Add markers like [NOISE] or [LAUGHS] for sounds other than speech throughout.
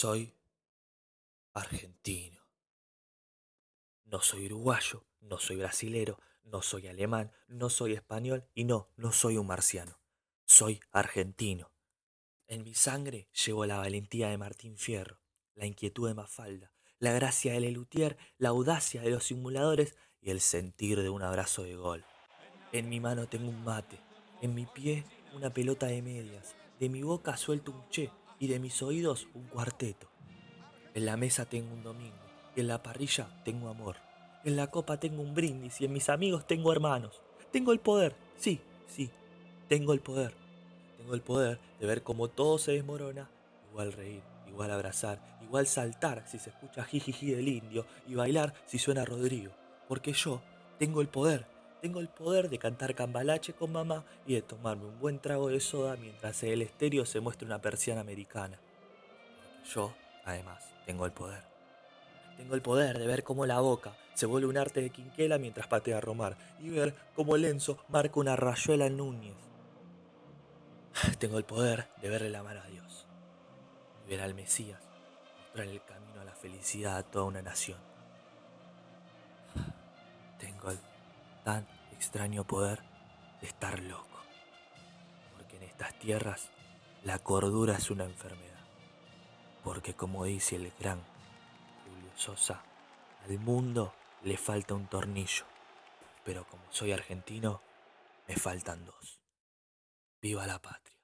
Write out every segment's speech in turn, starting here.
Soy argentino. No soy uruguayo, no soy brasilero, no soy alemán, no soy español y no, no soy un marciano. Soy argentino. En mi sangre llevo la valentía de Martín Fierro, la inquietud de Mafalda, la gracia de Lelutier, la audacia de los simuladores y el sentir de un abrazo de gol. En mi mano tengo un mate, en mi pie una pelota de medias, de mi boca suelto un che y de mis oídos un cuarteto. En la mesa tengo un domingo en la parrilla tengo amor. En la copa tengo un brindis y en mis amigos tengo hermanos. Tengo el poder, sí, sí, tengo el poder. Tengo el poder de ver cómo todo se desmorona, igual reír, igual abrazar, igual saltar si se escucha jijiji del indio y bailar si suena Rodrigo. Porque yo tengo el poder, tengo el poder de cantar cambalache con mamá y de tomarme un buen trago de soda mientras en el estéreo se muestra una persiana americana. Yo, además, tengo el poder. Tengo el poder de ver cómo la boca se vuelve un arte de quinquela mientras patea a Romar y ver cómo Lenzo marca una rayuela en Núñez. [SIGHS] Tengo el poder de verle la mano a Dios y ver al Mesías mostrar el camino a la felicidad a toda una nación. [SIGHS] Tengo el extraño poder de estar loco, porque en estas tierras la cordura es una enfermedad, porque como dice el gran Julio Sosa, al mundo le falta un tornillo, pero como soy argentino, me faltan dos. Viva la patria.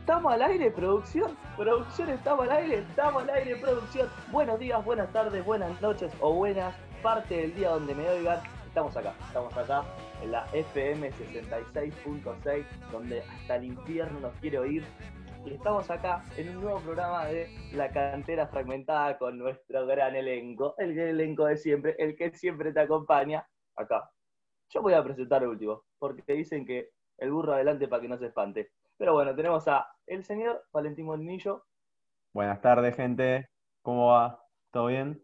¿Estamos al aire, producción? Producción, estamos al aire, estamos al aire, producción. Buenos días, buenas tardes, buenas noches o buenas parte del día donde me oigan. Estamos acá, estamos acá en la FM 66.6, donde hasta el infierno nos quiere oír. Y estamos acá en un nuevo programa de La Cantera Fragmentada con nuestro gran elenco, el elenco de siempre, el que siempre te acompaña. Acá. Yo voy a presentar el último, porque dicen que el burro adelante para que no se espante. Pero bueno, tenemos a el señor Valentín Molinillo. Buenas tardes, gente. ¿Cómo va? ¿Todo bien?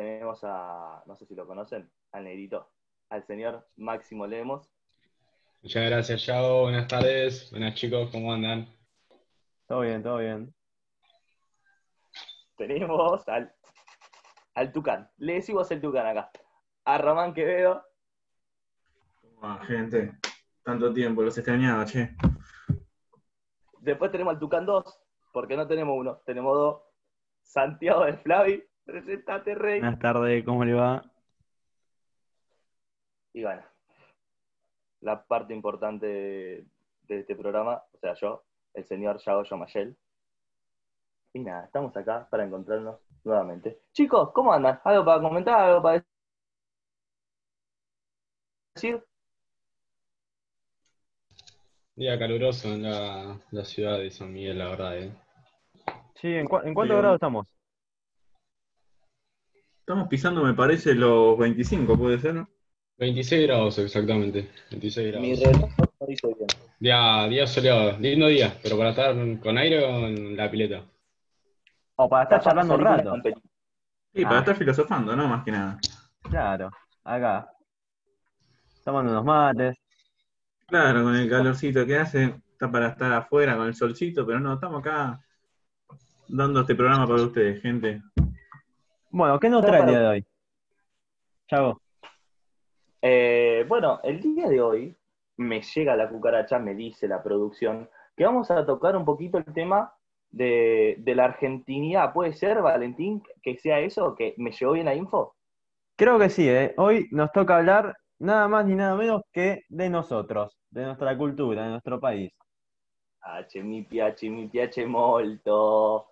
Tenemos a, no sé si lo conocen, al negrito, al señor Máximo Lemos. Muchas gracias, Yao. Buenas tardes. Buenas chicos, ¿cómo andan? Todo bien, todo bien. Tenemos al, al Tucán. Le decimos el Tucán acá. A Román Quevedo. ¿Cómo va, gente? Tanto tiempo, los extrañaba, che. Después tenemos al Tucán 2, porque no tenemos uno, tenemos dos. Santiago de Flavi. Presentate, Rey. Buenas tardes, ¿cómo le va? Y bueno, la parte importante de, este programa, o sea, yo, el señor Yao Yomayel. Y nada, estamos acá para encontrarnos nuevamente. Chicos, ¿cómo andan? ¿Algo para comentar? ¿Algo para decir? Día caluroso en la, la ciudad de San Miguel, la verdad, ¿eh? Sí, ¿en, cua- en cuántos Bien. grados estamos? Estamos pisando, me parece, los 25, puede ser, ¿no? 26 grados exactamente. 26 Mi grados. reloj no dice bien. Día, día soleado, lindo día, pero para estar con aire o en la pileta. O para estar charlando un rato. Sí, para Ah. estar filosofando, ¿no? Más que nada. Claro, acá. Tomando unos mates. Claro, con el calorcito que hace, está para estar afuera con el solcito, pero no, estamos acá dando este programa para ustedes, gente. Bueno, ¿qué nos trae el día de hoy? Chago. Eh, bueno, el día de hoy me llega la cucaracha, me dice la producción, que vamos a tocar un poquito el tema de, de la argentinidad. ¿Puede ser, Valentín, que sea eso? ¿Que me llegó bien la info? Creo que sí, ¿eh? Hoy nos toca hablar nada más ni nada menos que de nosotros, de nuestra cultura, de nuestro país. H, mi piace, mi piace molto.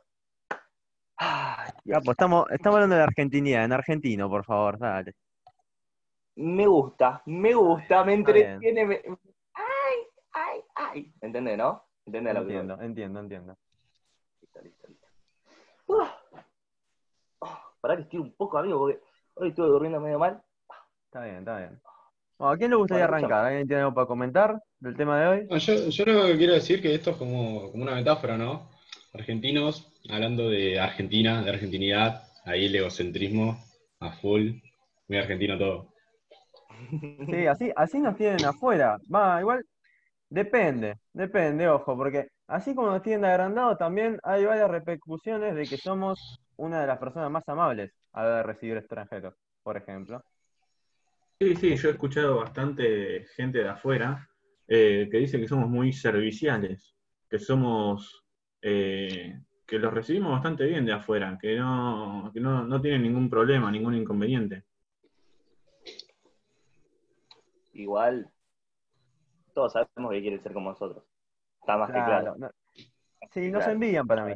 Dios. Capo, estamos, estamos hablando de la argentinidad, en argentino, por favor, dale. Me gusta, me gusta, me entretiene. me- Ay, ay, ay. ¿Entendés, no? ¿Entendés lo que digo? Entiendo, entiendo, entiendo. Listo, listo, listo. Ah. Ah, pará que estoy un poco, amigo, porque hoy estuve durmiendo medio mal. Está bien, está bien. Bueno, ¿a quién le gustaría Bueno, arrancar? ¿Alguien tiene algo para comentar del tema de hoy? No, yo, yo lo que quiero decir que esto es como, como una metáfora, ¿no? Argentinos hablando de Argentina, de argentinidad, ahí el egocentrismo a full, muy argentino todo. Sí, así, así nos tienen afuera. Va, igual, Depende, depende, ojo, porque así como nos tienen de agrandado, también hay varias repercusiones de que somos una de las personas más amables a la hora de recibir extranjeros, por ejemplo. Sí, sí, yo he escuchado bastante gente de afuera eh, que dice que somos muy serviciales, que somos, eh, que los recibimos bastante bien de afuera, que no, que no, no tienen ningún problema, ningún inconveniente. Igual, todos sabemos que quieren ser como nosotros. Está más que Claro, no- sí, nos Claro. envían para mí.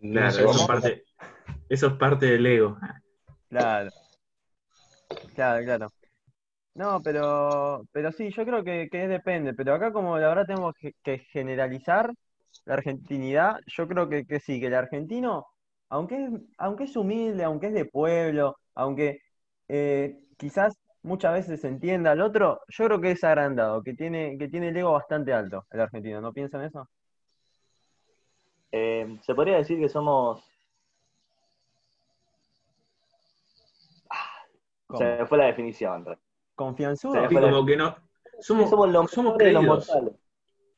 Claro, eso es parte, eso es parte del ego. Claro, claro, claro. No, pero, pero sí, yo creo que, que depende, pero acá como la verdad tenemos que, que generalizar la argentinidad, yo creo que, que sí, que el argentino, aunque es, aunque es humilde, aunque es de pueblo, aunque eh, quizás muchas veces se entienda al otro, yo creo que es agrandado, que tiene, que tiene el ego bastante alto, el argentino, ¿no piensan eso? Eh, se podría decir que somos. ¿Cómo? Se me fue la definición. Re. ¿Confianzudo? Se me Sí, como que no, somos, somos los somos los mortales.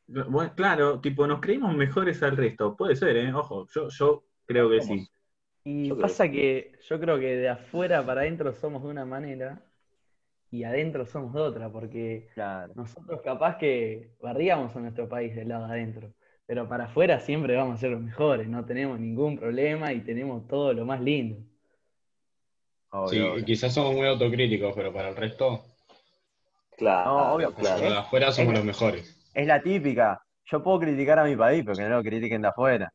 Bueno, claro, tipo, nos creímos mejores al resto. Puede ser, ¿eh? Ojo, yo, yo creo que sí. Y Yo creo pasa que yo creo que de afuera para adentro somos de una manera y adentro somos de otra, porque Claro. nosotros capaz que barríamos a nuestro país del lado de adentro, pero para afuera siempre vamos a ser los mejores, no tenemos ningún problema y tenemos todo lo más lindo. Obvio, Sí, obvio. quizás somos muy autocríticos, pero para el resto, Claro, No, obvio. claro. de afuera somos los mejores. Es la típica. Yo puedo criticar a mi país, pero que no lo critiquen de afuera.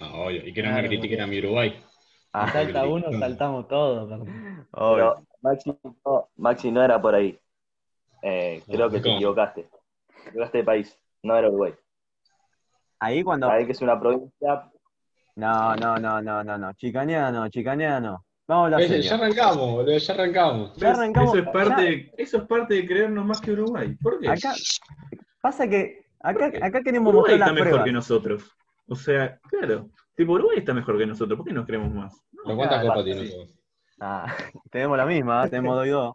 Ah, obvio. Y que no Claro, me critiquen a mi Uruguay. Ah, Salta uno, saltamos todos. Pero Maxi no, Maxi no era por ahí. Eh, creo que te ¿Cómo? equivocaste. Te equivocaste de país. No era Uruguay. Ahí cuando. Ahí que es una provincia. No, no, no, no, no, no. Chicaneano, chicaneano. Vamos a serio. Ya arrancamos, boludo, ya arrancamos. Ya arrancamos. Eso es parte, ya- eso es parte de creernos más que Uruguay. ¿Por qué? Acá pasa que acá, acá queremos Uruguay mostrar está las mejor pruebas. que nosotros. O sea, claro. Tipo, Uruguay está mejor que nosotros. ¿Por qué nos creemos más? ¿Pero cuántas claro, copas sí. tiene todos? Ah, [LAUGHS] tenemos la misma, ¿eh? tenemos dos y dos.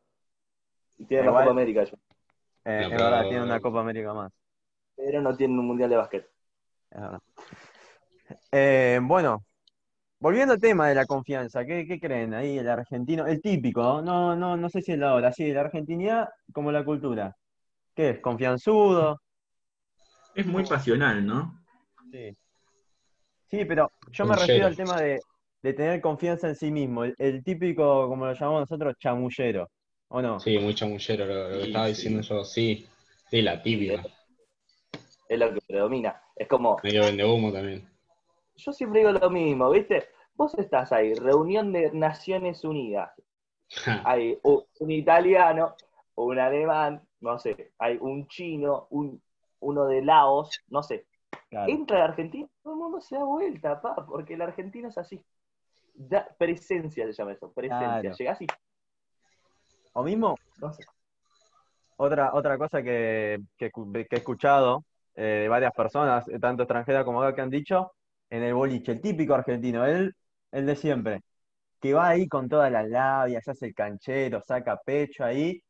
Y tiene la Copa América ellos. Eh, No, es verdad, tiene una Copa América más. Pero no tienen un mundial de básquet. es verdad. Eh, bueno, volviendo al tema de la confianza, ¿qué, qué creen ahí el argentino? El típico, ¿no? No, no, no sé si es la hora, sí, la argentinidad como la cultura. ¿Qué es? ¿Confianzudo? Es muy pasional, ¿no? Sí. Sí, pero yo me refiero al tema de, de tener confianza en sí mismo, el, el típico, como lo llamamos nosotros, chamullero, ¿o no? Sí, muy chamullero lo, lo que Sí, estaba sí. diciendo yo. Sí, sí, la tibia. Es lo que predomina. Es como, Medio vende humo también. yo siempre digo lo mismo, ¿viste? Vos estás ahí, reunión de Naciones Unidas. Hay un italiano, un alemán, no sé, hay un chino, un, uno de Laos, no sé. Claro. Entra el argentino, todo el mundo se da vuelta, pa, porque el argentino es así. Da, presencia se llama eso, presencia. Claro. Llegás y, O mismo, no sé. otra, otra cosa que, que he escuchado eh, de varias personas, eh, tanto extranjeras como acá, que han dicho, en el boliche, el típico argentino, el, el de siempre, que va ahí con todas las labias, hace el canchero, saca pecho ahí,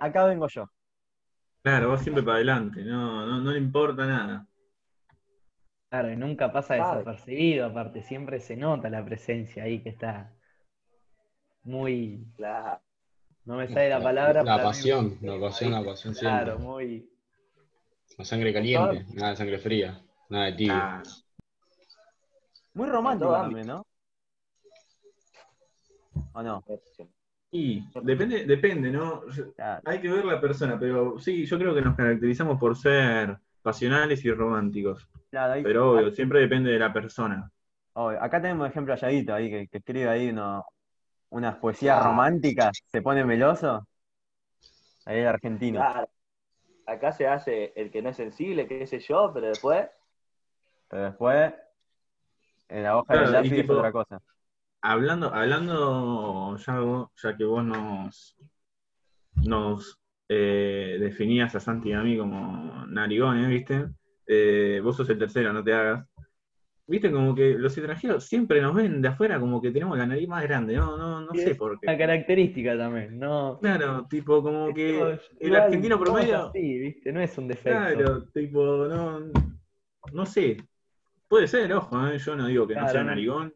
acá vengo yo. Claro, va siempre para adelante. No, no, no le importa nada. Claro, y nunca pasa desapercibido, aparte, siempre se nota la presencia ahí que está muy, Claro. no me sale la palabra. La pero- pasión, la pasión, la pasión siempre. Claro, muy, La sangre caliente, nada de sangre fría, nada de tibio. Ah, Muy romántico también, ¿no? ¿O no? Y depende, depende, ¿no? Claro. Hay que ver la persona, pero sí, yo creo que nos caracterizamos por ser pasionales y románticos. Claro, ahí- Pero obvio, siempre depende de la persona. Obvio. Acá tenemos ejemplo a Yaguito ahí que, que escribe ahí uno- unas poesías Claro. románticas, se pone meloso. Ahí el argentino. Claro. Acá se hace el que no es sensible, qué sé yo, pero después, Pero después, en la hoja Claro, del y lápiz es otra cosa. Hablando, hablando ya, vos- ya que vos nos, nos eh, definías a Santi y a mí como narigones, ¿viste? Eh, vos sos el tercero, no te hagas. viste, como que los extranjeros siempre nos ven de afuera como que tenemos la nariz más grande, no, no, no sé por Una qué. característica también, no. Claro, tipo, como que el argentino promedio, así, ¿viste? No es un defecto. claro, tipo, no, no sé. Puede ser, ojo, ¿eh? yo no digo que no sea narigón.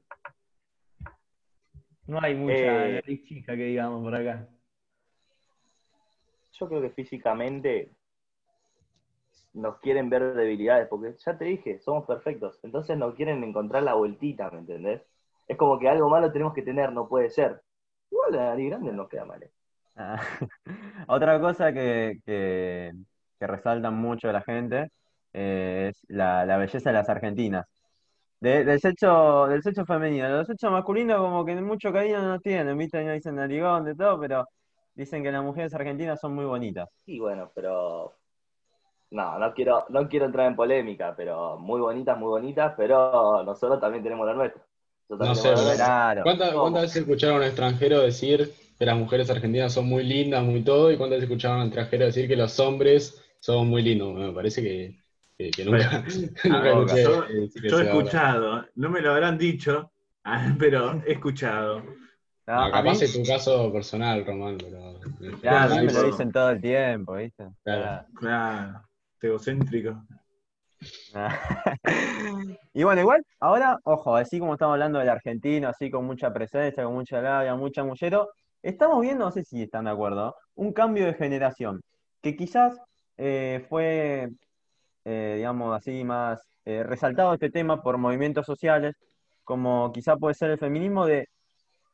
No hay mucha Eh, nariz chica que digamos por acá. Yo creo que físicamente nos quieren ver debilidades, porque ya te dije, somos perfectos. Entonces nos quieren encontrar la vueltita, ¿me entendés? Es como que algo malo tenemos que tener, no puede ser. Igual la nariz grande no queda mal. ¿eh? Ah, [LAUGHS] Otra cosa que, que, que resaltan mucho la gente eh, es la, la belleza de las argentinas. De- del sexo, del sexo femenino. Del sexo masculino como que mucho cariño no tienen, ¿viste? No dicen narigón de todo, pero dicen que las mujeres argentinas son muy bonitas. Y bueno, pero. No, no quiero, no quiero entrar en polémica, pero muy bonitas, muy bonitas, pero nosotros también tenemos la nuestra. No también sé. Claro. ¿Cuántas, cuántas veces escucharon a un extranjero decir que las mujeres argentinas son muy lindas, muy todo? ¿Y cuántas veces escucharon a un extranjero decir que los hombres son muy lindos? Me parece que, que- que nunca, [LAUGHS] [LAUGHS] nunca boca. escuché Yo, eh, he escuchado, no me lo habrán dicho, ah, [LAUGHS] pero he escuchado. No, a mí, es tu caso personal, Román, pero. claro, a mí me lo dicen todo el tiempo, ¿viste? Claro. Claro, egocéntrico. Ah. Y bueno, igual, ahora, ojo, así como estamos hablando del argentino, así con mucha presencia, con mucha labia, mucha mullero, estamos viendo, no sé si están de acuerdo, un cambio de generación, que quizás eh, fue, eh, digamos así, más eh, resaltado este tema por movimientos sociales, como quizá puede ser el feminismo de,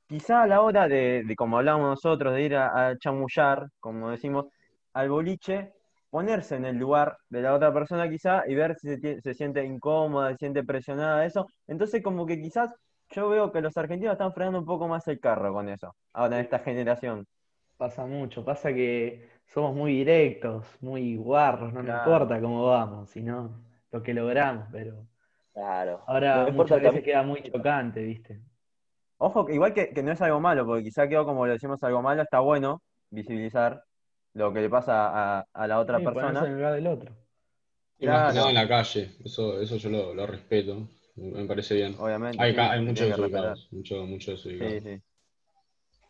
quizá a la hora de, de como hablamos nosotros, de ir a, a chamullar, como decimos, al boliche, ponerse en el lugar de la otra persona quizá y ver si se, se siente incómoda, se siente presionada, eso. Entonces como que quizás yo veo que los argentinos están frenando un poco más el carro con eso, ahora en esta generación. Pasa mucho, pasa que somos muy directos, muy guarros, no nos Claro. importa cómo vamos, sino lo que logramos, pero Claro. ahora No me importa muchas veces queda muy chocante, ¿viste? Ojo, que igual que, que no es algo malo, porque quizá quedó como le decimos algo malo, está bueno visibilizar lo que le pasa a, a la otra Sí, en persona. el lugar del otro. Y más que Claro. nada en la calle, eso, eso yo lo, lo respeto, me parece bien. Obviamente, Hay, sí, muchos desubicados, mucho, mucho desubicado. Sí, sí.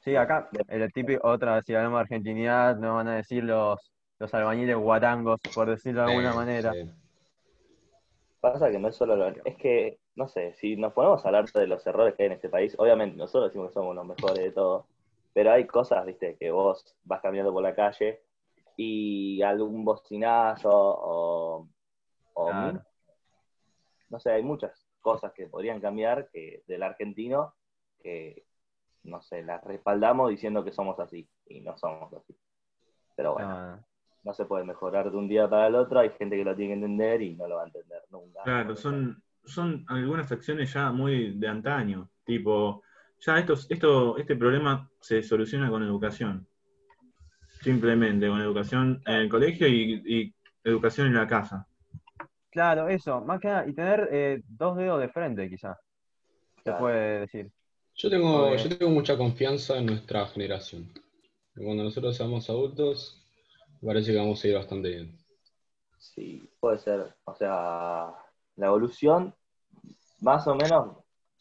Sí, acá, el típico, otra, si hablamos de argentinidad, nos van a decir los, los albañiles guatangos, por decirlo de alguna Sí, manera. sí. Pasa que no es solo lo... Es que, no sé, si nos ponemos a hablar de los errores que hay en este país, obviamente nosotros decimos que somos los mejores de todo, pero hay cosas, viste, que vos vas caminando por la calle y algún bocinazo o... o Claro. No sé, hay muchas cosas que podrían cambiar que del argentino que, no sé, las respaldamos diciendo que somos así y no somos así. Pero bueno, No, no. se puede mejorar de un día para el otro, hay gente que lo tiene que entender y no lo va a entender nunca. Claro, son, son algunas acciones ya muy de antaño. Tipo, ya estos, esto, este problema se soluciona con educación. Simplemente con educación en el colegio y, y educación en la casa. Claro, eso, más que nada, y tener eh, dos dedos de frente, quizá, se Claro. puede decir. Yo tengo, yo tengo mucha confianza en nuestra generación. Cuando nosotros seamos adultos, parece que vamos a ir bastante bien. Sí, puede ser. O sea, la evolución, más o menos,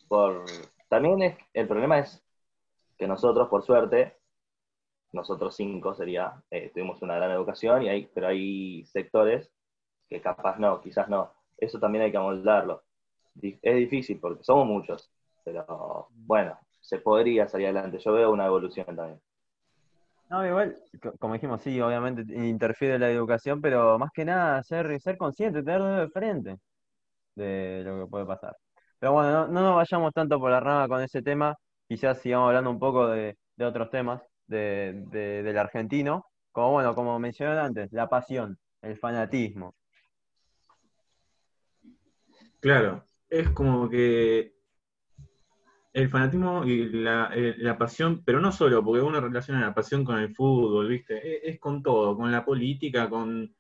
por. También es. El problema es que nosotros, por suerte, nosotros cinco sería, eh, tuvimos una gran educación, y hay, pero hay sectores que capaz no, quizás no. Eso también hay que amoldarlo. Es difícil porque somos muchos, pero bueno, se podría salir adelante. Yo veo una evolución también. No, igual, co- como dijimos, sí, obviamente interfiere la educación, pero más que nada ser, ser consciente, tener dedos de frente de lo que puede pasar. Pero bueno, no, no nos vayamos tanto por la rama con ese tema, quizás sigamos hablando un poco de, de otros temas de, de- del argentino, como bueno, como mencioné antes, la pasión, el fanatismo. Claro, es como que el fanatismo y la, eh, la pasión, pero no solo, porque uno relaciona la pasión con el fútbol, ¿viste? Es, es con todo, con la política, con,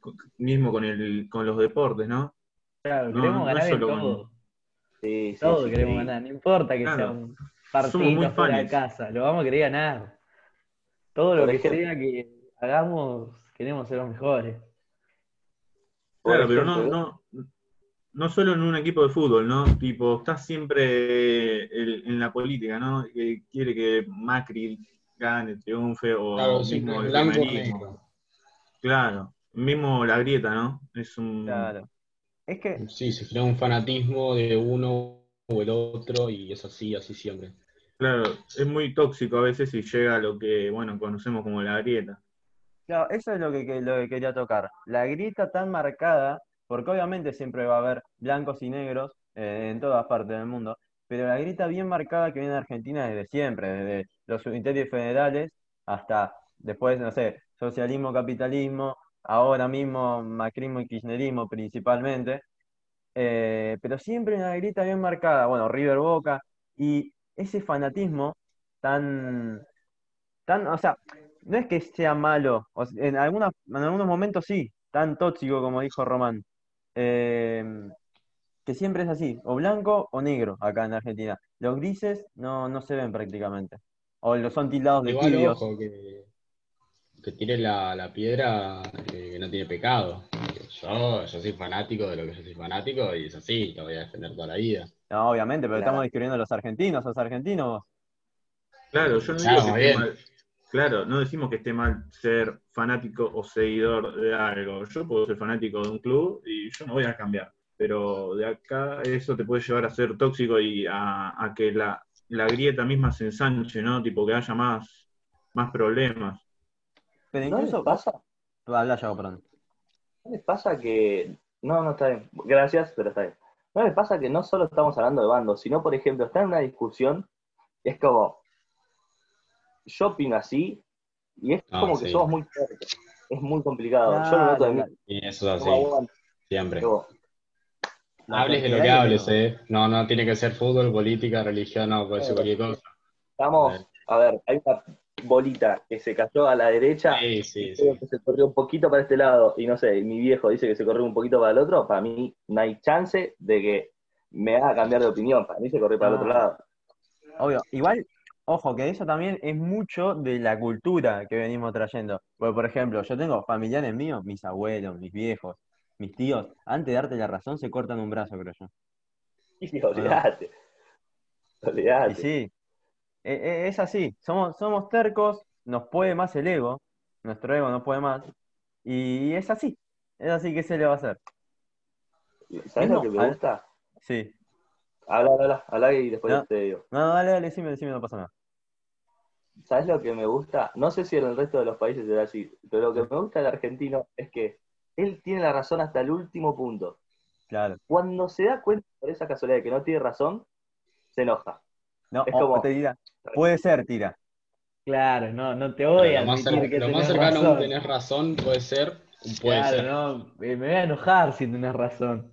con- mismo con el, con los deportes, ¿no? Claro, No, queremos no ganar en solo con- todo. Sí, sí, Todo sí, queremos sí. ganar, no importa que Claro. sea un partido fuera de casa, lo vamos a querer ganar. Todo lo Por que ejemplo. sea que hagamos, queremos ser los mejores. Por Claro, pero no, no solo en un equipo de fútbol, ¿no? Tipo, está siempre el- en la política, ¿no? Que quiere que Macri gane, triunfe, o Claro, sí, mismo el blanco o. Claro, mismo la grieta, ¿no? Es un... Claro. Es que, Sí, se crea un fanatismo de uno o el otro y es así, así siempre. Claro, es muy tóxico a veces y llega a lo que, bueno, conocemos como la grieta. claro, eso es lo que, que- lo que quería tocar. La grieta tan marcada, porque obviamente siempre va a haber blancos y negros eh, en todas partes del mundo, pero la grieta bien marcada que viene de Argentina desde siempre, desde los unitarios federales hasta después, no sé, socialismo, capitalismo, ahora mismo macrismo y kirchnerismo principalmente. Eh, pero siempre una grieta bien marcada, bueno, River Boca, y ese fanatismo tan, tan, o sea, no es que sea malo, en algunas, en algunos momentos sí, tan tóxico como dijo Román, eh, que siempre es así, o blanco o negro acá en Argentina. Los grises no, no se ven prácticamente, o los son tildados de Igual, tibios. ojo, que, que tire la, la piedra que, que no tiene pecado. Yo, yo soy fanático de lo que yo soy fanático y es así, lo voy a defender toda la vida. No, obviamente, pero Claro. estamos describiendo a los argentinos, ¿sos argentino vos? Claro, yo no Claro, digo que bien. esté mal. Claro, no decimos que esté mal ser fanático o seguidor de algo. Yo puedo ser fanático de un club y yo no voy a cambiar. Pero de acá eso te puede llevar a ser tóxico y a, a que la, la grieta misma se ensanche, ¿no? Tipo que haya más, más problemas. Pero ¿No les incluso, pasa? habla yo, perdón. ¿No les pasa que.? No, no está bien. Gracias, pero está bien. ¿No les pasa que no solo estamos hablando de bandos, sino, por ejemplo, está en una discusión, es como. Yo opino así, y es Ah, como que somos muy fuertes. Es muy complicado. Yo lo noto de mí. Y eso es No así, siempre. Hables de lo que hables, ¿eh? No, no tiene que ser fútbol, política, religión, no, puede ser cualquier cosa. Estamos. A ver, hay una bolita que se cayó a la derecha. Sí, sí, creo sí. que se corrió un poquito para este lado y no sé, mi viejo dice que se corrió un poquito para el otro, para mí no hay chance de que me haga cambiar de opinión, para mí se corrió para el otro No. lado. Obvio, igual, ojo, que eso también es mucho de la cultura que venimos trayendo. Porque, por ejemplo, yo tengo familiares míos, mis abuelos, mis viejos, mis tíos, antes de darte la razón se cortan un brazo, creo yo. [LAUGHS] Y olvídate, olvídate. Y sí, e- e- es así, somos, somos tercos, nos puede más el ego, nuestro ego no puede más, y es así, es así que se le va a hacer. ¿Sabes lo que me gusta? Sí. Habla, habla, habla y después No. te digo. No, dale, dale, decime, decime, no pasa nada. ¿Sabes lo que me gusta? No sé si en el resto de los países será así, pero lo que me gusta del argentino es que él tiene la razón hasta el último punto. Claro. Cuando se da cuenta por esa casualidad de que no tiene razón, se enoja. No, Es como- te dirá, puede ser, tira. Claro, no, no te voy a Lo más, admitir que lo más tenés cercano a un razón. tener razón puede ser un puede Claro, ser. no, me me voy a enojar si tenés razón.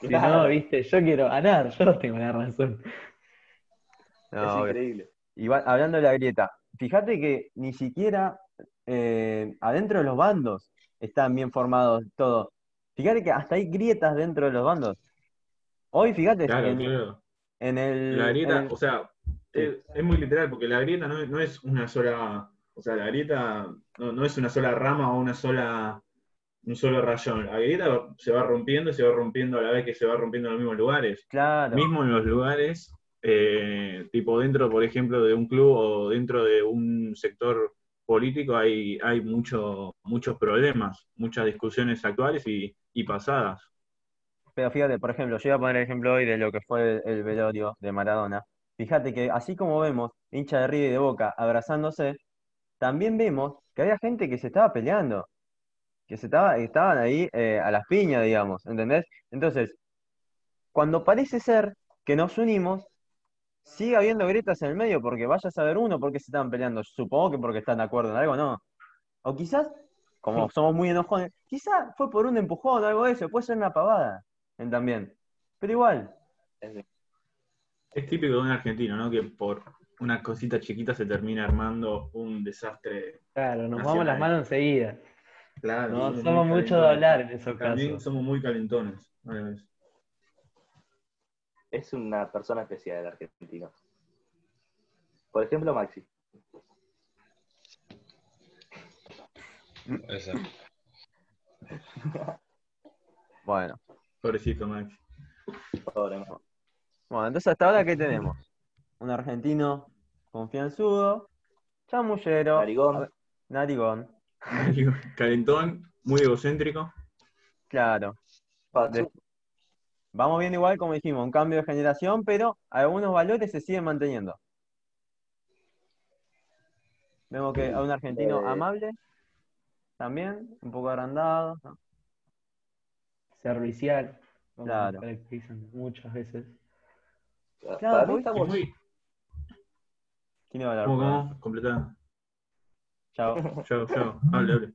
Si Claro. no, viste, yo quiero ganar, yo no tengo la razón. No, es obvio. Igual, hablando de la grieta, fíjate que ni siquiera eh, adentro de los bandos están bien formados todos. Fíjate que hasta hay grietas dentro de los bandos. Hoy, fíjate, Claro, en, claro. en el, La grieta, en el- o sea, es, es muy literal, porque la grieta no, es- no es una sola, o sea, la grieta no, no es una sola rama o una sola, un solo rayón. La grieta se va rompiendo y se va rompiendo a la vez que se va rompiendo en los mismos lugares. claro, Mismo en los lugares, eh, tipo dentro, por ejemplo, de un club o dentro de un sector político hay, hay mucho, muchos problemas, muchas discusiones actuales y, y pasadas. pero fíjate, por ejemplo, yo iba a poner el ejemplo hoy de lo que fue el, el velorio de Maradona. Fíjate que así como vemos hincha de River y de Boca abrazándose, también vemos que había gente que se estaba peleando, que se estaba, estaban ahí eh, a las piñas, digamos, ¿entendés? Entonces, cuando parece ser que nos unimos, sigue habiendo grietas en el medio, porque vaya a saber uno por qué se están peleando. Supongo que porque están de acuerdo en algo, no. O quizás, como somos muy enojones, quizás fue por un empujón o algo de eso, puede ser una pavada en también. Pero igual, Es típico de un argentino, ¿no? Que por una cosita chiquita se termina armando un desastre. Claro, nos Nacional. vamos las manos enseguida. Claro. No somos mucho de hablar en esos También casos. somos muy calentones. a la vez. Es una persona especial el argentino. Por ejemplo, Maxi. Puede ser. [LAUGHS] bueno. Pobrecito Maxi. Pobre Maxi. Bueno, entonces hasta ahora, ¿qué tenemos? Un argentino confianzudo, chamullero, Narigón. narigón, Calentón, muy egocéntrico. claro. Pachu. Vamos viendo igual, como dijimos, un cambio de generación, pero algunos valores se siguen manteniendo. Vemos que hay un argentino Eh. amable, también, un poco agrandado. ¿no? Servicial, como Claro. caracterizan muchas veces. Para mí voy- Y estamos. muy. ¿Quién iba a hablar? ¿Cómo, cómo? Completada. Chao. [LAUGHS] Yo, yo. Hable, hable.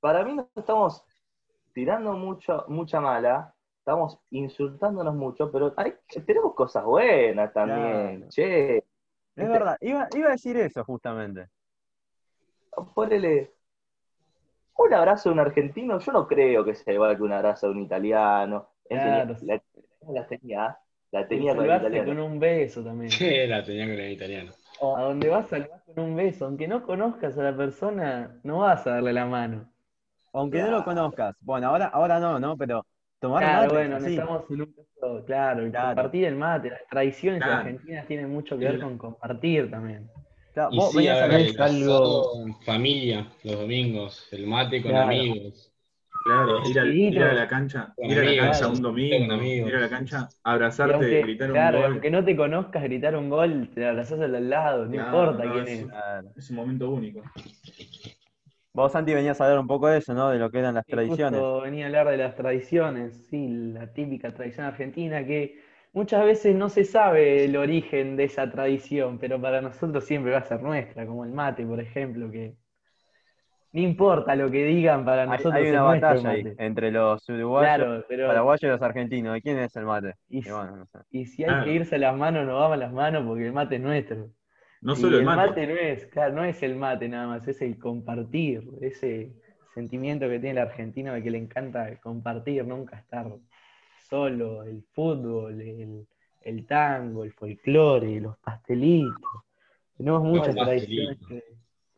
Para mí nos estamos tirando mucho, mucha mala, estamos insultándonos mucho, pero hay, tenemos cosas buenas también, Claro. che. Es verdad, iba, iba a decir eso justamente. Ponele un abrazo de un argentino, yo no creo que sea igual que un abrazo de un italiano. Claro. La, la tenía, la tenía con el italiano. con un beso también. Que la tenía con el italiano. A donde vas, saludás con un beso. Aunque no conozcas a la persona, no vas a darle la mano. Aunque no lo conozcas. Bueno, ahora, ahora no, ¿no? Pero tomar Claro, mate, bueno, estamos en un caso, claro, Claro. compartir el mate, las tradiciones Claro. argentinas tienen mucho que ver con compartir también. Claro, Y vos sí, a a ver, el algo- en familia, los domingos, el mate con Claro. amigos. Claro, ir, al- ir a la cancha, Con ir a la cancha claro. un domingo, Con ir a la cancha, abrazarte, aunque, gritar un claro, gol. aunque no te conozcas, gritar un gol, te abrazás al lado, no Claro, importa no, quién es- es. Claro. Es un momento único. Vos, Santi, venías a hablar un poco de eso, ¿no? De lo que eran las Sí, tradiciones. Justo venía a hablar de las tradiciones, sí, la típica tradición argentina que muchas veces no se sabe el origen de esa tradición, pero para nosotros siempre va a ser nuestra, como el mate, por ejemplo, que no importa lo que digan, para Hay, nosotros hay es una el batalla ahí entre los uruguayos, Claro, pero paraguayos y los argentinos. ¿De quién es el mate? y, Y bueno, no sé. y si hay Claro. que irse a las manos, nos vamos a las manos porque el mate es nuestro. No Y solo el mate. no es, claro, no es el mate nada más, es el compartir, ese sentimiento que tiene el argentino de que le encanta compartir, nunca estar solo, el fútbol, el, el tango, el folclore, los pastelitos. Tenemos muchas tradiciones que,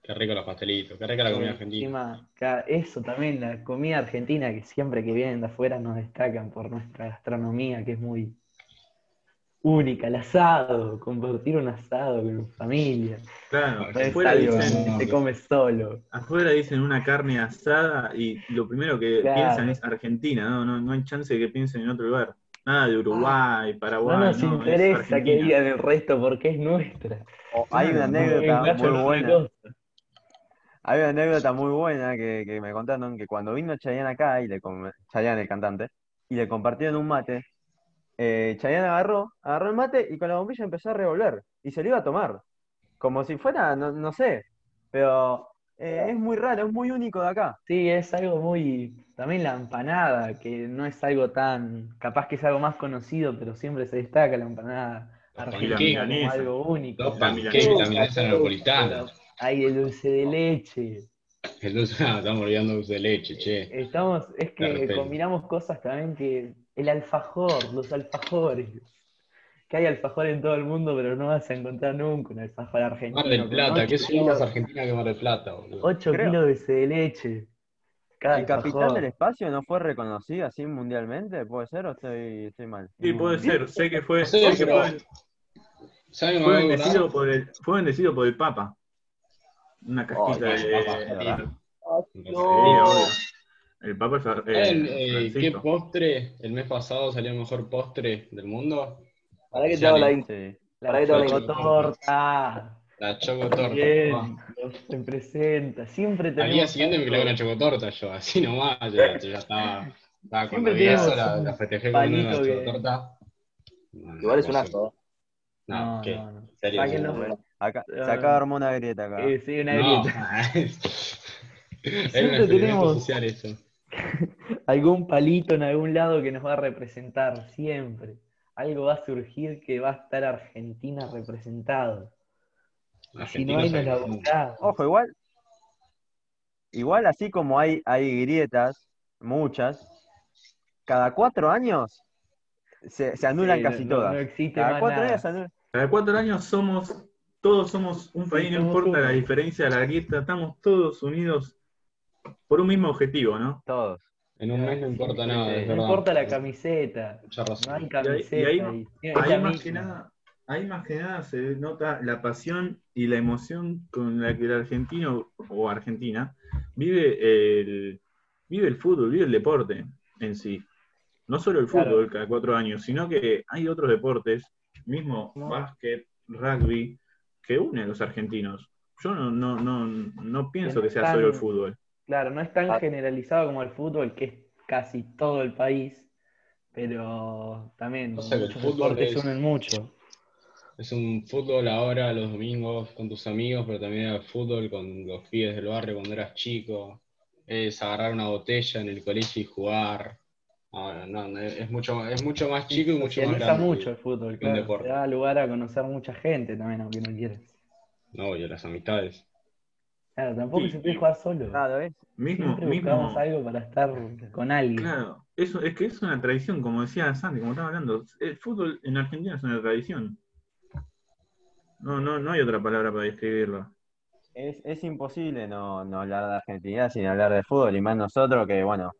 Qué rico los pastelitos, qué rica la comida argentina. encima, eso también, la comida argentina que siempre que vienen de afuera nos destacan por nuestra gastronomía, que es muy única, el asado, compartir un asado con familia. Claro, No afuera dicen, que se come solo. afuera dicen una carne asada y lo primero que Claro. piensan es Argentina, no, no, no hay chance de que piensen en otro lugar. Nada de Uruguay, Paraguay, No nos no, es interesa que Argentina. digan el resto porque es nuestra. O hay una anécdota muy no buena. Hay una anécdota muy buena que, que me contaron que cuando vino Chayanne acá, y le Chayanne el cantante, y le compartieron un mate, eh, Chayanne agarró, agarró el mate y con la bombilla empezó a revolver y se lo iba a tomar. Como si fuera, no, no sé, pero eh, es muy raro, es muy único de acá. Sí, es algo muy. También la empanada, que no es algo tan. Capaz que es algo más conocido, pero siempre se destaca la empanada argentina como algo único. Los milanesa. la milanesa napolitana. Hay el dulce de leche. El dulce, ah, estamos olvidando dulce de leche, che. Estamos, es que combinamos cosas también que. El alfajor, los alfajores. Que hay alfajor en todo el mundo, pero no vas a encontrar nunca un alfajor argentino. Mar del Plata, ¿qué kilos- más argentina que Mar del Plata, boludo? 8 Creo. kilos de leche. Cada ¿El Capital alfajor. del Espacio no fue reconocido así mundialmente? ¿Puede ser o estoy, estoy mal? Sí, puede ser, sé que fue, Sí, sé que pero- fue, ¿Saben fue algo, bendecido por el, fue bendecido por el Papa. Una casquita Oh, de. Papa, de- No. El Papa eh, ¿Saben eh, qué postre el mes pasado salió el mejor postre del mundo? ¿Para qué te hago la? Sí. La Para que te hago la chocotorta. La chocotorta. Bien, se presenta. Siempre Al tenemos. día siguiente me quedé con la chocotorta yo, así nomás, ya, ya estaba, estaba cuando vi eso, la, la festejé con una chocotorta. No, Igual es un cosa- asco. No, No, ¿qué? no, no. ¿En serio? Bueno, Acá, se acaba de armar una grieta acá. Eh, sí, una No, grieta. [LAUGHS] Siempre tenemos- social eso. [LAUGHS] Algún palito en algún lado que nos va a representar, siempre. Algo va a surgir que va a estar Argentina representado. Si no hay, nos la. Ojo, igual, igual así como hay, hay grietas, muchas, cada cuatro años se, se anulan Sí, casi no- todas. No existe cada más cuatro nada. años se anulan. Cada cuatro años somos, todos somos un Sí, país, no importa la diferencia de la grieta, estamos todos unidos por un mismo objetivo, ¿no? Todos. En un mes no importa Sí, nada, sí. es No verdad. importa la camiseta, Mucha no razón. hay Y ahí, camiseta. y ahí- y- la ahí más que nada, ahí más que nada se nota la pasión y la emoción con la que el argentino o argentina vive el, vive el fútbol, vive el deporte en sí. No solo el Claro. fútbol cada cuatro años, sino que hay otros deportes, mismo No. básquet, rugby, que unen a los argentinos. Yo no, no, no, no pienso no que sea están- solo el fútbol. Claro, no es tan Ah. generalizado como el fútbol, que es casi todo el país, pero también O sea el muchos fútbol deportes es- unen mucho. Es un fútbol ahora los domingos con tus amigos, pero también era fútbol con los pibes del barrio cuando eras chico. Es agarrar una botella en el colegio y jugar. Ahora, no, no, es mucho, es mucho más chico y mucho más grande. mucho el fútbol, claro. Te da lugar a conocer mucha gente también, aunque no quieras. No, y a las amistades. Claro, tampoco Sí, se puede jugar solo. Claro. Mismo, Siempre mismo, buscamos algo para estar con alguien. Claro, eso es que es una tradición, como decía Santi, como estaba hablando. El fútbol en Argentina es una tradición. No, no, no hay otra palabra para describirlo. Es, es imposible no, no hablar de Argentina sin hablar de fútbol, y más nosotros que, bueno,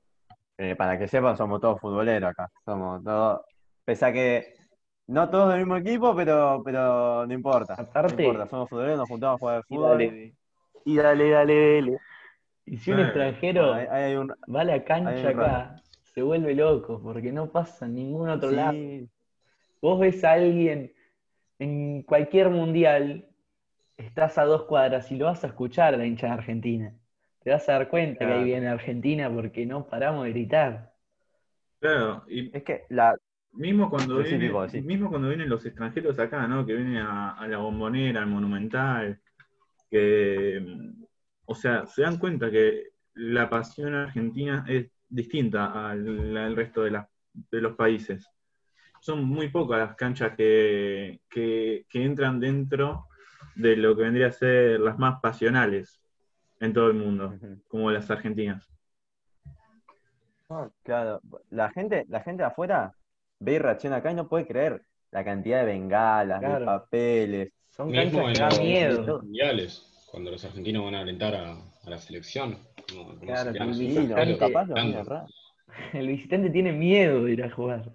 eh, para que sepan, somos todos futboleros acá. Somos todos, pese a que no todos del mismo equipo, pero, pero no importa. Aparte- no importa, somos futboleros, nos juntamos a jugar al Y fútbol. Y dale, dale, dale. Y si un Claro. extranjero Hay, hay un, va a la cancha acá, se vuelve loco, porque no pasa en ningún otro lado. Vos ves a alguien en cualquier mundial, estás a dos cuadras y lo vas a escuchar a la hincha de Argentina. Te vas a dar cuenta que ahí viene Argentina porque no paramos de gritar. Claro, y es que la, mismo cuando Sí, sí, viene, Pipo, sí. mismo cuando vienen los extranjeros acá, ¿no? Que vienen a, a la bombonera, al monumental, que mm, o sea, se dan cuenta que la pasión argentina es distinta al, al resto de, las- de los países. Son muy pocas las canchas que, que, que entran dentro de lo que vendría a ser las más pasionales en todo el mundo, como las argentinas. claro, la gente, la gente de afuera ve y reacciona acá y no puede creer la cantidad de bengalas, de papeles. Son Mismo canchas en que dan los miedo. mundiales, cuando los argentinos van a alentar a, a la selección. como- como Claro, se el Sí, visitante- papás lo. [LAUGHS] El visitante tiene miedo de ir a jugar.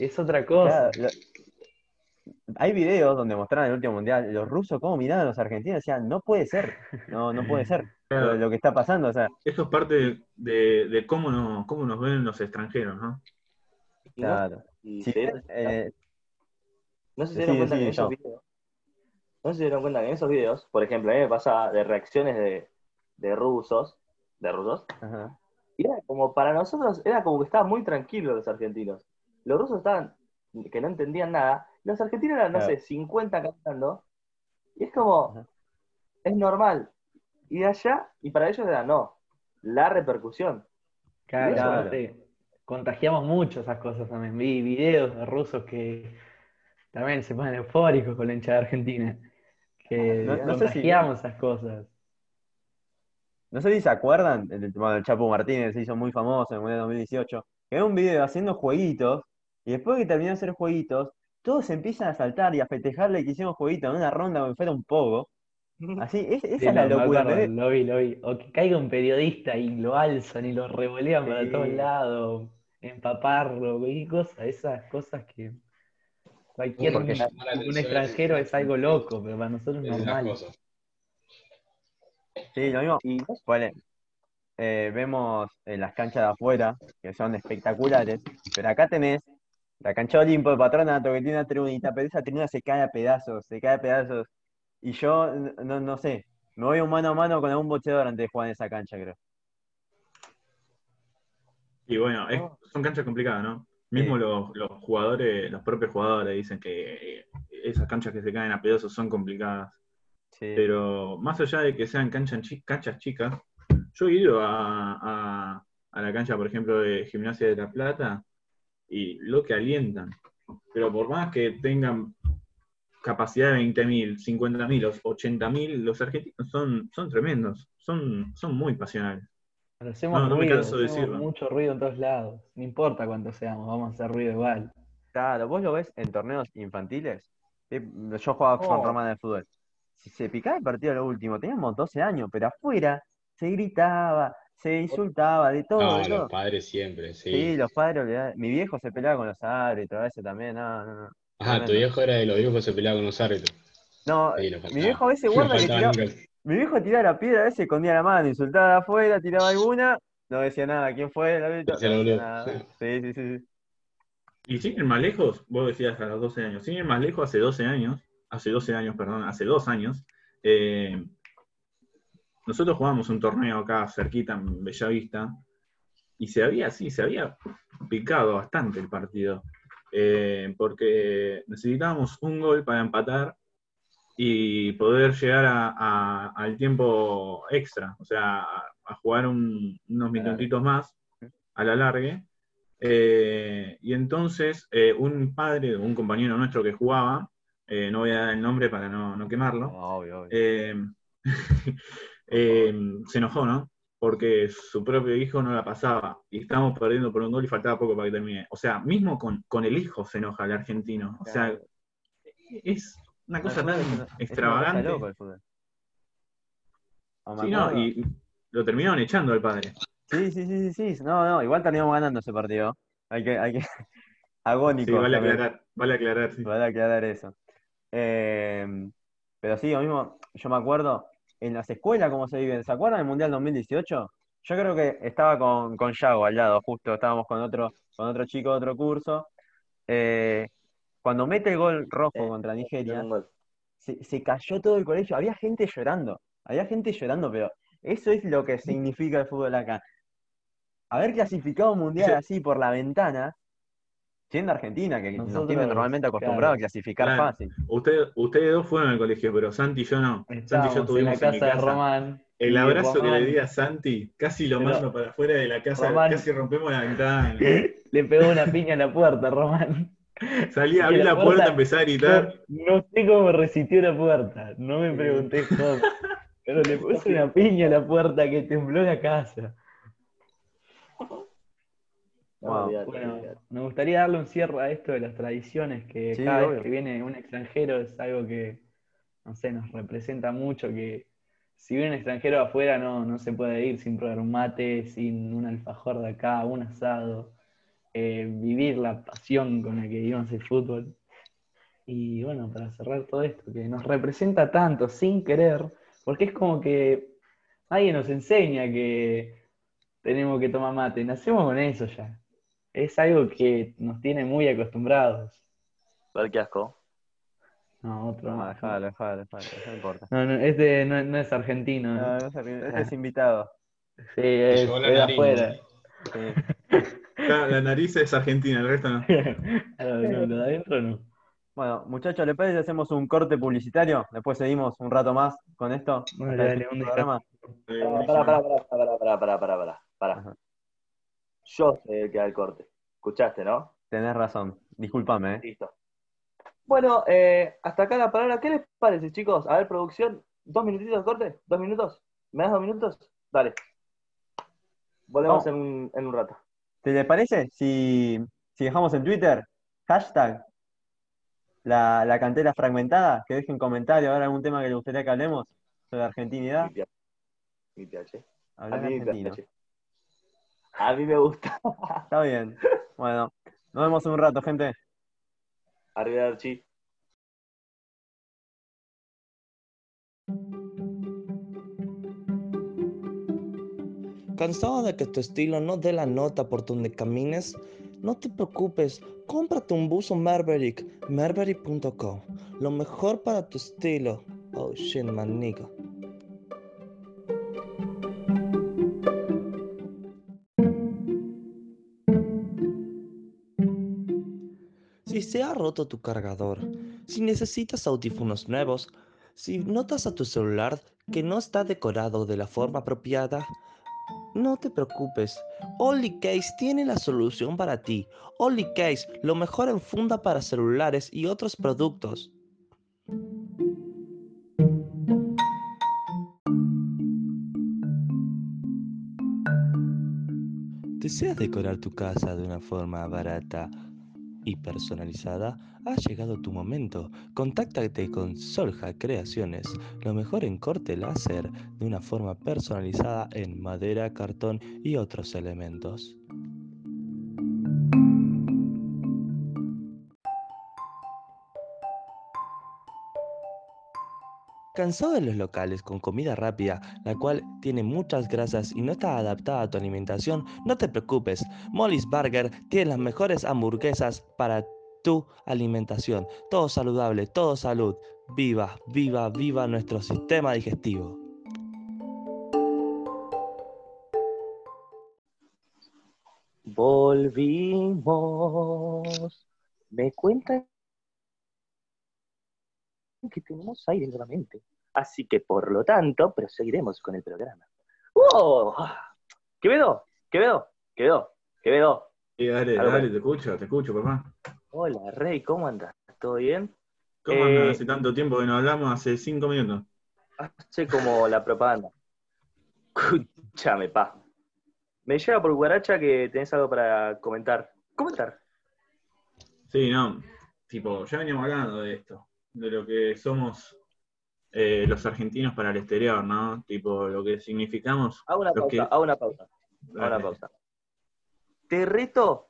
Es otra cosa. Claro, lo- hay videos donde mostraron el último mundial, los rusos cómo miraban a los argentinos, decían, no puede ser, no, no puede ser Claro. lo, lo que está pasando, o sea, Eso es parte de, de- de cómo, nos, cómo nos ven los extranjeros, ¿no? No- claro. y se dieron- eh, no sé si se sí, dieron cuenta sí, que en esos videos, no se dieron cuenta que en esos videos, por ejemplo, a mí me pasa de reacciones de, de rusos, de rusos, ajá, y era como para nosotros, era como que estaban muy tranquilos los argentinos. Los rusos estaban, que no entendían nada, los argentinos eran, no Claro. sé, 50 cantando, y es como, Ajá. es normal. Y de allá, y para ellos era no, la repercusión. Claro, contagiamos mucho esas cosas también. Vi videos de rusos que también se ponen eufóricos con la hinchada argentina. Que No- no sé si- contagiamos esas cosas. No sé si se acuerdan, el, bueno, el Chapo Martínez se hizo muy famoso en el Mundial 2018, que era un video haciendo jueguitos, y después que terminó de hacer jueguitos, todos empiezan a saltar y a festejarle que hicimos jueguitos en una ronda como fuera un pogo. [LAUGHS] Así, es- esa Sí, es la locura. lo vi, lo vi. O que caiga un periodista y lo alzan y lo revolean para todos lados, empaparlo, cualquier cosa, esas cosas que cualquier un atención extranjero es- es algo loco, pero para nosotros es normal. Sí, lo mismo. Y Ponele, eh, vemos en las canchas de afuera, que son espectaculares, pero acá tenés la cancha de Olimpo de Patronato, que tiene una tribunita, pero esa tribuna se cae a pedazos, se cae a pedazos. Y yo, no, no sé, me voy un mano a mano con algún boxeador antes de jugar en esa cancha, creo. Y bueno, es- Oh. son canchas complicadas, ¿no? Mismo Sí. los, los jugadores, los propios jugadores dicen que eh, esas canchas que se caen a pedazos son complicadas. Sí. Pero más allá de que sean canchas, canchas chicas, yo he ido a, a- a la cancha, por ejemplo, de Gimnasia de La Plata y lo que alientan. Pero por más que tengan capacidad de 20.000, 50.000, o 80.000, los argentinos son, son tremendos, son, son muy pasionales. Pero hacemos No, no me canso de decirlo. mucho ruido en todos lados. No importa cuántos seamos, vamos a hacer ruido igual. Claro, vos lo ves en torneos infantiles. Eh, Yo jugaba con Oh. Romana de fútbol. Si se picaba el partido a lo último, teníamos 12 años, pero afuera se gritaba, se insultaba, de todo, No, de todo. los padres siempre, Sí, sí. los padres, mi viejo se peleaba con los árbitros, a veces también, no, no, no. Ajá, tu viejo era de los viejos que se peleaba con los árbitros. No, Sí, mi viejo a veces [LAUGHS] guarda que tiraba, nunca. Mi viejo tiraba la piedra, a veces escondía la mano, insultaba de afuera, tiraba alguna, no decía nada, ¿quién fue No decía nada. Sí, sí, sí, sí. Y sin ir más lejos, vos decías a los 12 años, sin ir más lejos, hace 12 años, hace 12 años, perdón, hace dos años, eh, nosotros jugábamos un torneo acá cerquita en Bellavista, y se había, sí, se había picado bastante el partido, eh, porque necesitábamos un gol para empatar y poder llegar a- a- al tiempo extra, o sea, a, jugar un- unos minutitos más a la largue. Eh, y entonces eh, un padre un compañero nuestro que jugaba, eh, no voy a dar el nombre para no, no quemarlo, No, obvio, obvio. [LAUGHS] se enojó, ¿no? Porque su propio hijo no la pasaba y estábamos perdiendo por un gol y faltaba poco para que termine. O sea, mismo con, con el hijo se enoja el argentino. O sea, es una cosa tan extravagante. loca el fútbol. Sí, no, y lo terminaron echando al padre. Sí, sí, sí, sí, sí. No, no, igual terminamos ganando ese partido. Hay que, hay que, [LAUGHS] agónico. Sí, vale también. aclarar, vale aclarar, sí. Vale aclarar eso. Eh, pero sí, lo mismo, yo me acuerdo, en las escuelas, ¿cómo se vive? ¿Se acuerdan del Mundial 2018? Yo creo que estaba con, con Yago al lado, justo, estábamos con otro, con otro chico de otro curso. Eh, cuando mete el gol rojo Eh, contra Nigeria, se, se cayó todo el colegio, había gente llorando, había gente llorando, pero eso es lo que significa el fútbol acá. Haber clasificado un mundial así por la ventana, siendo Argentina, que nos Nosotros, tiene normalmente acostumbrados a clasificar Claro. fácil. Ustedes, ustedes dos fueron al colegio, pero Santi y yo no. Santi y yo Estábamos en la tuvimos en mi casa de casa. Román. El abrazo que le di a Santi, casi lo Pero- mando para afuera de la casa, Román- casi rompemos la ventana. [LAUGHS] Le pegó una piña a la puerta, Román. [LAUGHS] Salí, abrí la la puerta, puerta- empecé a gritar. no sé cómo resistió la puerta, no me pregunté cómo. Pero le [LAUGHS] puse una piña a la puerta que tembló la casa. No, Wow. olvidate, Bueno, olvidate. me gustaría darle un cierre a esto de las tradiciones, que Sí, cada obvio. vez que viene un extranjero es algo que, no sé, nos representa mucho, que si viene un extranjero afuera no, no se puede ir sin probar un mate, sin un alfajor de acá, un asado, eh, vivir la pasión con la que vivimos el fútbol. Y bueno, para cerrar todo esto, que nos representa tanto sin querer, porque es como que nadie nos enseña que tenemos que tomar mate, nacemos con eso ya. Es algo que nos tiene muy acostumbrados. Ver qué asco. No, otro No, dejalo, dejalo, dejalo, no importa. No, no, este no, no es argentino. No, no se ríe, este es invitado. Sí, es, es afuera. Sí. [LAUGHS] La nariz es argentina, el resto [LAUGHS] no. lo de adentro no. Bueno, muchachos, ¿le parece hacemos un corte publicitario? Después seguimos un rato más con esto. Bueno, dale, un programa. Eh, pará, pará, pará, pará, pará, pará, pará. Yo sé que da el corte. Escuchaste, ¿no? Tenés razón. Discúlpame. ¿eh? Listo. Bueno, eh, hasta acá la palabra. ¿Qué les parece, chicos? A ver, producción. ¿Dos minutitos de corte? ¿Dos minutos? ¿Me das dos minutos? Dale. Volvemos en un rato. ¿Te le parece si, si dejamos en Twitter hashtag la, la cantera fragmentada? Que dejen comentario, ahora algún tema que les gustaría que hablemos sobre argentinidad. Mi. Mi. A Hablar argentino. piache. A mí me gusta. Está bien. Bueno, nos vemos en un rato, gente. Arrivederci. ¿Cansado de que tu estilo no dé la nota por donde camines? No te preocupes, cómprate un buzo Marbury, marbury.com. Lo mejor para tu estilo. Oh shit, man, nigga. Si se ha roto tu cargador, si necesitas audífonos nuevos, si notas a tu celular que no está decorado de la forma apropiada, no te preocupes. Only Case tiene la solución para ti. Only Case, lo mejor en funda para celulares y otros productos. ¿Deseas decorar tu casa de una forma barata y personalizada, ha llegado tu momento. Contáctate con Solja Creaciones, lo mejor en corte láser de una forma personalizada en madera, cartón y otros elementos. ¿Cansado de los locales con comida rápida, la cual tiene muchas grasas y no está adaptada a tu alimentación? No te preocupes, Molly's Burger tiene las mejores hamburguesas para tu alimentación. Todo saludable, todo salud. Viva, viva, viva nuestro sistema digestivo. Volvimos. Me cuentan que tenemos aire nuevamente. Así que por lo tanto, proseguiremos con el programa. ¡Oh! Quevedo, Quevedo, Quevedo, Quevedo. Sí, dale, dale, te escucho, te escucho, papá. Hola, Rey, ¿cómo andas? ¿Todo bien? ¿Cómo Eh, andas? Hace tanto tiempo que no hablamos, hace cinco minutos. Hace como la propaganda. Escúchame, pa. Me llega por guaracha que tenés algo para comentar. Comentar. Sí, no, tipo, ya veníamos hablando de esto, de lo que somos eh, los argentinos para el exterior, ¿no? Tipo, lo que significamos. Hago una pausa, que- hago una pausa, hago una pausa. Te reto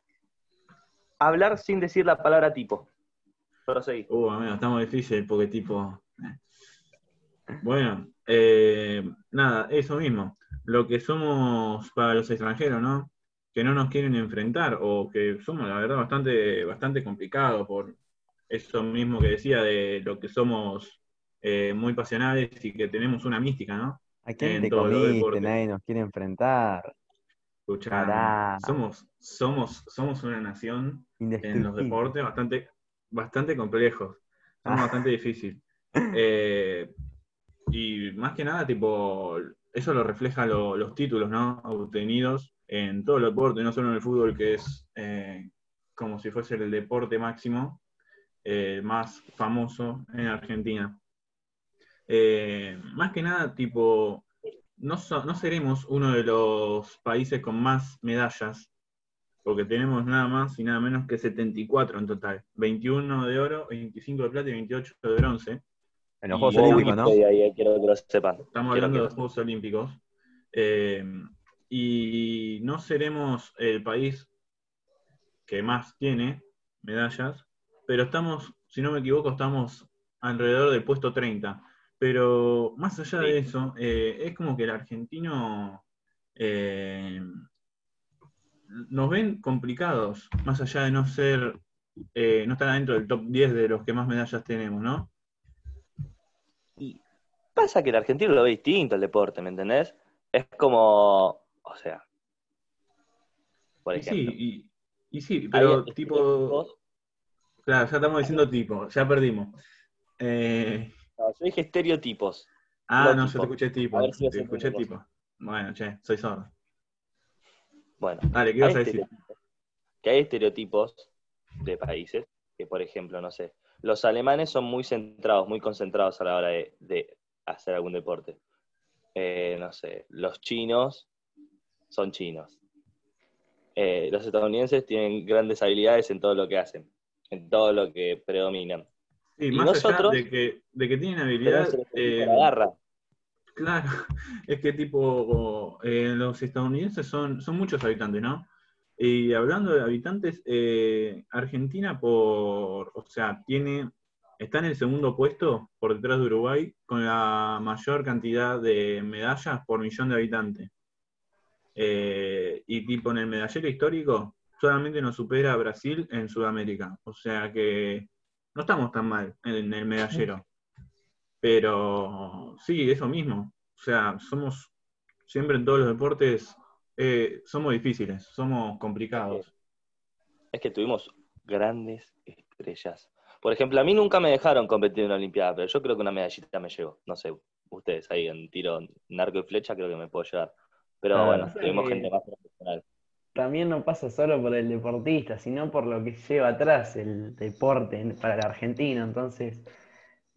a hablar sin decir la palabra tipo. Proseguí. Uh, amigo, estamos difícil porque tipo. eh. Bueno, eh, nada, eso mismo. Lo que somos para los extranjeros, ¿no? Que no nos quieren enfrentar, o que somos, la verdad, bastante, bastante complicados por eso mismo que decía de lo que somos eh, muy pasionales y que tenemos una mística, ¿no? ¿A quién En te comiste? Nadie nos quiere enfrentar. Escuchá, somos, somos, somos una nación en los deportes bastante, bastante complejos. Somos Ah. bastante difícil. Eh, y más que nada, tipo, eso lo refleja lo- los títulos, ¿no? Obtenidos en todo el deporte, no solo en el fútbol, que es eh, como si fuese el deporte máximo, eh, más famoso en Argentina. Eh, más que nada, tipo, no, so- no seremos uno de los países con más medallas, porque tenemos nada más y nada menos que 74 en total. 21 de oro, 25 de plata y 28 de bronce. En los Y Juegos Olímpicos, ¿no? Ahí, eh, quiero que lo sepan. Estamos Quiero hablando que de lo los Juegos Olímpicos. Eh, y no seremos el país que más tiene medallas, pero estamos, si no me equivoco, estamos alrededor del puesto 30. Pero más allá de eso, eh, es como que el argentino eh, nos ven complicados, más allá de no ser, eh, no estar dentro del top 10 de los que más medallas tenemos, ¿no? Y pasa que el argentino lo ve distinto el deporte, ¿me entendés? Es como, o sea, por Y sí, ejemplo. y, y sí, pero tipo, claro, ya estamos diciendo tipo, ya perdimos. Eh, No, yo dije estereotipos. ah, No, tipo. yo te escuché tipo, A ver si te hacemos escuché una tipo. Bueno, che, soy sordo. Bueno, Dale, ¿qué ibas a decir? Que hay estereotipos de países que, por ejemplo, no sé, los alemanes son muy centrados, muy concentrados a la hora de, de hacer algún deporte. Eh, no sé, los chinos son chinos. Eh, los estadounidenses tienen grandes habilidades en todo lo que hacen, en todo lo que predominan. Sí, y más nosotros allá de que, de que tienen habilidad, estereotipo eh, garra. Claro, [LAUGHS] es que tipo, eh, los estadounidenses son, son muchos habitantes, ¿no? Y hablando de habitantes, eh, Argentina por, o sea, tiene, está en el segundo puesto por detrás de Uruguay con la mayor cantidad de medallas por millón de habitantes. Eh, y tipo en el medallero histórico solamente nos supera a Brasil en Sudamérica. O sea que no estamos tan mal en el medallero. Pero sí, eso mismo. O sea, somos siempre en todos los deportes, eh, somos difíciles, somos complicados. Es que tuvimos grandes estrellas. Por ejemplo, a mí nunca me dejaron competir en una Olimpiada, pero yo creo que una medallita me llevo. No sé, ustedes ahí en tiro, en arco y flecha, creo que me puedo llevar. Pero Claro. bueno, tuvimos gente más. También no pasa solo por el deportista, sino por lo que lleva atrás el deporte para el argentino. Entonces,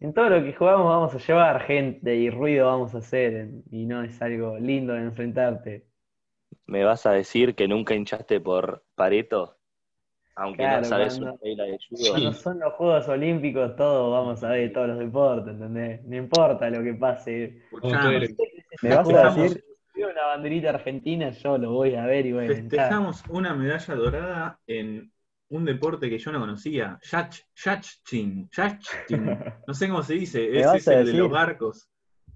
en todo lo que jugamos vamos a llevar gente y ruido vamos a hacer, y no es algo lindo de enfrentarte. ¿Me vas a decir que nunca hinchaste por Pareto? Aunque Claro, no sabes cuando- una regla de judo. Cuando [LAUGHS] son los Juegos Olímpicos, todos vamos a ver todos los deportes, ¿entendés? No importa lo que pase. Escuchame, ¿Me vas a decir? Veo una banderita argentina, yo lo voy a ver y voy a. Festejamos una medalla dorada en un deporte que yo no conocía. Yach- Yachting. Yachting. [LAUGHS] No sé cómo se dice. ¿Me Ese vas es a el de decir? los barcos.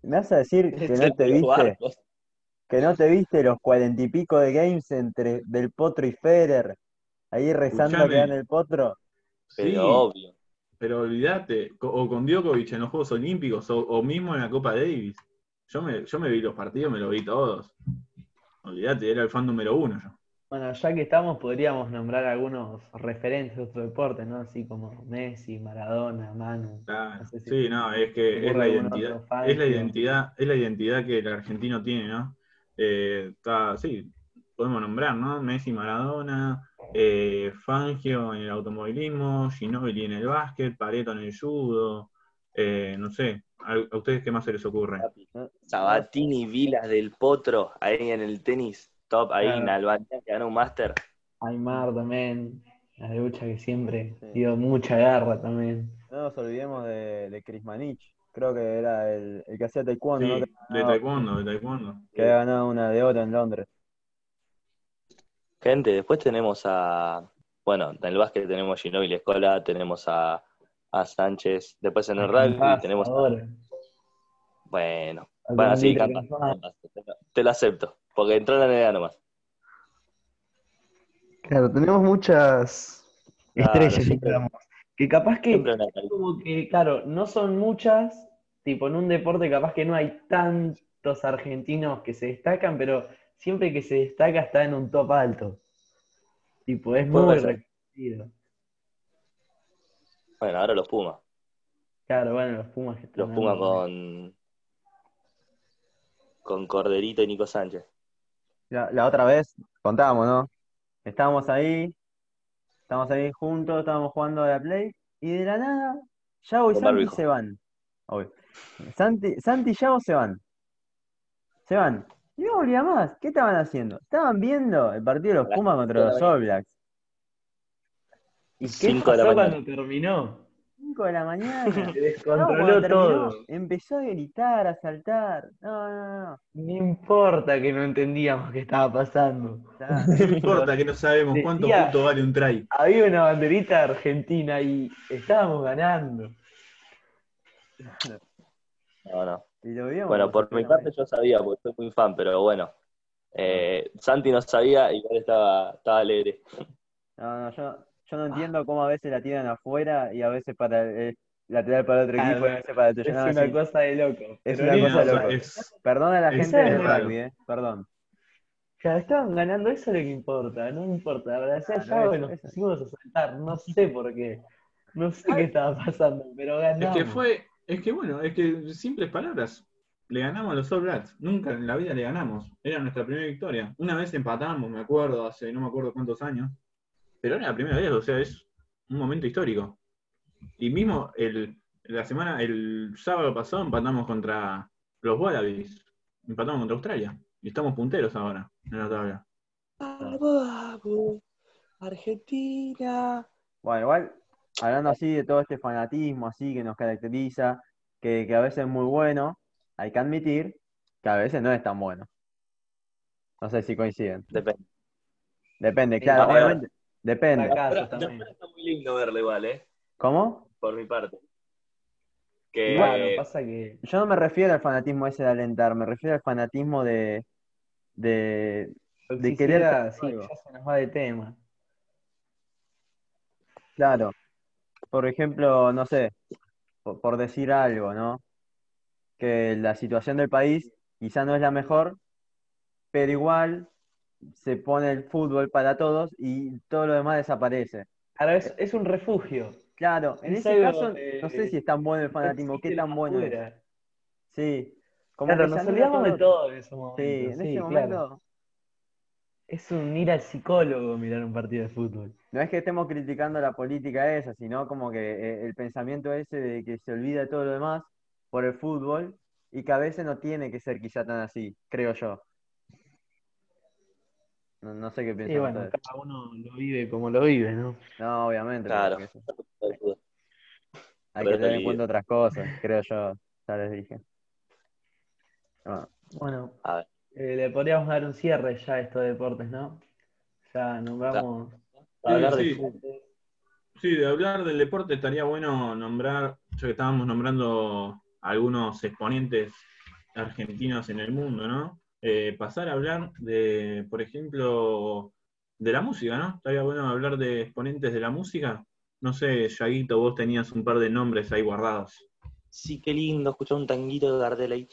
¿Me vas a decir [LAUGHS] que Es no te de viste? barcos. Que no te viste los cuarenta y pico de games entre Del Potro y Federer, ahí rezando que gane el Potro. Pero Sí, obvio. pero olvídate. O con Djokovic en los Juegos Olímpicos, o, o mismo en la Copa Davis. Yo me, yo me vi los partidos, me los vi todos. Olvídate, era el fan número uno yo. Bueno, ya que estamos, podríamos nombrar algunos referentes de otro deporte, ¿no? Así como Messi, Maradona, Manu. Claro. No sé si- Sí, no, es que es la identidad, fan es la identidad, es la identidad que el argentino tiene, ¿no? Eh, está, sí, podemos nombrar, ¿no? Messi, Maradona, eh, Fangio en el automovilismo, Ginóbili en el básquet, Pareto en el judo, eh, no sé, ¿a, ustedes qué más se les ocurre? Sabatini, Vilas del Potro, ahí en el tenis, top, ahí en Claro. Albania, que ganó un máster. Aymar también, la lucha que siempre Sí. dio mucha garra también. No nos olvidemos de, de Chris Manich, creo que era el, el que hacía taekwondo, ¿no? Sí, de taekwondo, de taekwondo. que había ganado una de oro en Londres. Gente, después tenemos a, bueno, en el básquet tenemos Ginóbili Escola, tenemos a, a Sánchez, después en el rugby tenemos ahora. bueno, bueno, sí, te lo- acepto, porque entró en la NBA nomás. Claro, tenemos muchas Claro, estrellas, siempre- digamos. Que capaz que, como que, claro, no son muchas, tipo en un deporte capaz que no hay tantos argentinos que se destacan, pero siempre que se destaca está en un top alto. Tipo, es muy reconocido. Bueno, ahora los Pumas, Claro, bueno, los Pumas que están los Pumas con, con Corderito y Nico Sánchez. La, la otra vez contábamos, ¿no? Estábamos ahí, estábamos ahí juntos, estábamos jugando a la Play, y de la nada, Yago y Santi barbijo. se van. Obvio. Santi, Santi y Yago se van. Se van. Y no volvía más. ¿Qué estaban haciendo? Estaban viendo el partido de los Pumas contra los All Blacks. ¿Y qué Cinco de la cuando terminó? 5 de la mañana. [LAUGHS] Se No, descontroló terminó, todo. empezó a gritar, a saltar. No, no, no. No importa que no entendíamos qué estaba pasando. [LAUGHS] No importa que no sabemos cuánto Decía- punto vale un try. Había una banderita argentina y estábamos ganando. No, no. Y lo vimos. Bueno, por mi parte yo sabía, porque soy muy fan, pero bueno. Eh, Santi no sabía, igual estaba, estaba alegre. No, no, yo, yo no entiendo cómo a veces la tiran afuera y a veces para el, lateral para el otro Ah, equipo y a no, veces para el tuyo. Es No, una sí. cosa de loco. Es Pero una cosa de loco. Es- Perdona a la Es gente del rugby, eh. Perdón. Claro, estaban ganando, eso es lo que importa, no importa. La verdad, ya Claro, ya eso, nos eso. pusimos a saltar, no sé por qué. No sé qué estaba pasando, pero Es ganamos. que fue, es que bueno, es que simples palabras. Le ganamos a los All Blacks. Nunca en la vida le ganamos. Era nuestra primera victoria. Una vez empatamos, me acuerdo, hace no me acuerdo cuántos años. Pero era la primera vez, o sea, es un momento histórico. Y mismo el, la semana, el sábado pasado empatamos contra los Wallabies. Empatamos contra Australia. Y estamos punteros ahora en la tabla. Vamos, Argentina. Bueno, igual, hablando así de todo este fanatismo así que nos caracteriza, que, que a veces es muy bueno, hay que admitir que a veces no es tan bueno. No sé si coinciden. Depende. Depende, claro, obviamente. Depende. Ahora, también. está muy lindo verlo igual, ¿eh? ¿Cómo? Por mi parte. Que Claro, pasa que Yo no me refiero al fanatismo ese de alentar, me refiero al fanatismo de, de, de querer sí, ya se nos va de tema. Claro. Por ejemplo, no sé, por, por decir algo, ¿no? Que la situación del país quizá no es la mejor, pero igual se pone el fútbol para todos y todo lo demás desaparece. Claro, es, es un refugio. Claro, en Es ese algo, caso, eh, no sé si es tan bueno el fanatismo, qué tan bueno es. Sí, como Claro, nos olvidamos todo de todo en ese momento. Sí, en sí, ese claro. momento Es un ir al psicólogo mirar un partido de fútbol. no es que estemos criticando la política esa, sino como que eh, el pensamiento ese de que se olvida de todo lo demás por el fútbol y que a veces no tiene que ser quizá tan así, creo yo. No, no sé qué Y piensan bueno, ustedes. cada uno lo vive como lo vive, ¿no? No, obviamente, Claro. hay que tener en cuenta otras cosas, creo yo. Ya les dije. Bueno, Bueno, A ver. eh, le podríamos dar un cierre ya a estos deportes, ¿no? Ya nombramos Para hablar Sí, de sí. Sí, de hablar del deporte estaría bueno nombrar, ya que estábamos nombrando algunos exponentes argentinos en el mundo, ¿no? Eh, pasar a hablar de, por ejemplo, de la música, ¿no? Estaría bueno hablar de exponentes de la música. No sé, Yaguito, vos tenías un par de nombres ahí guardados. Sí, qué lindo escuchar un tanguito de Gardel ahí.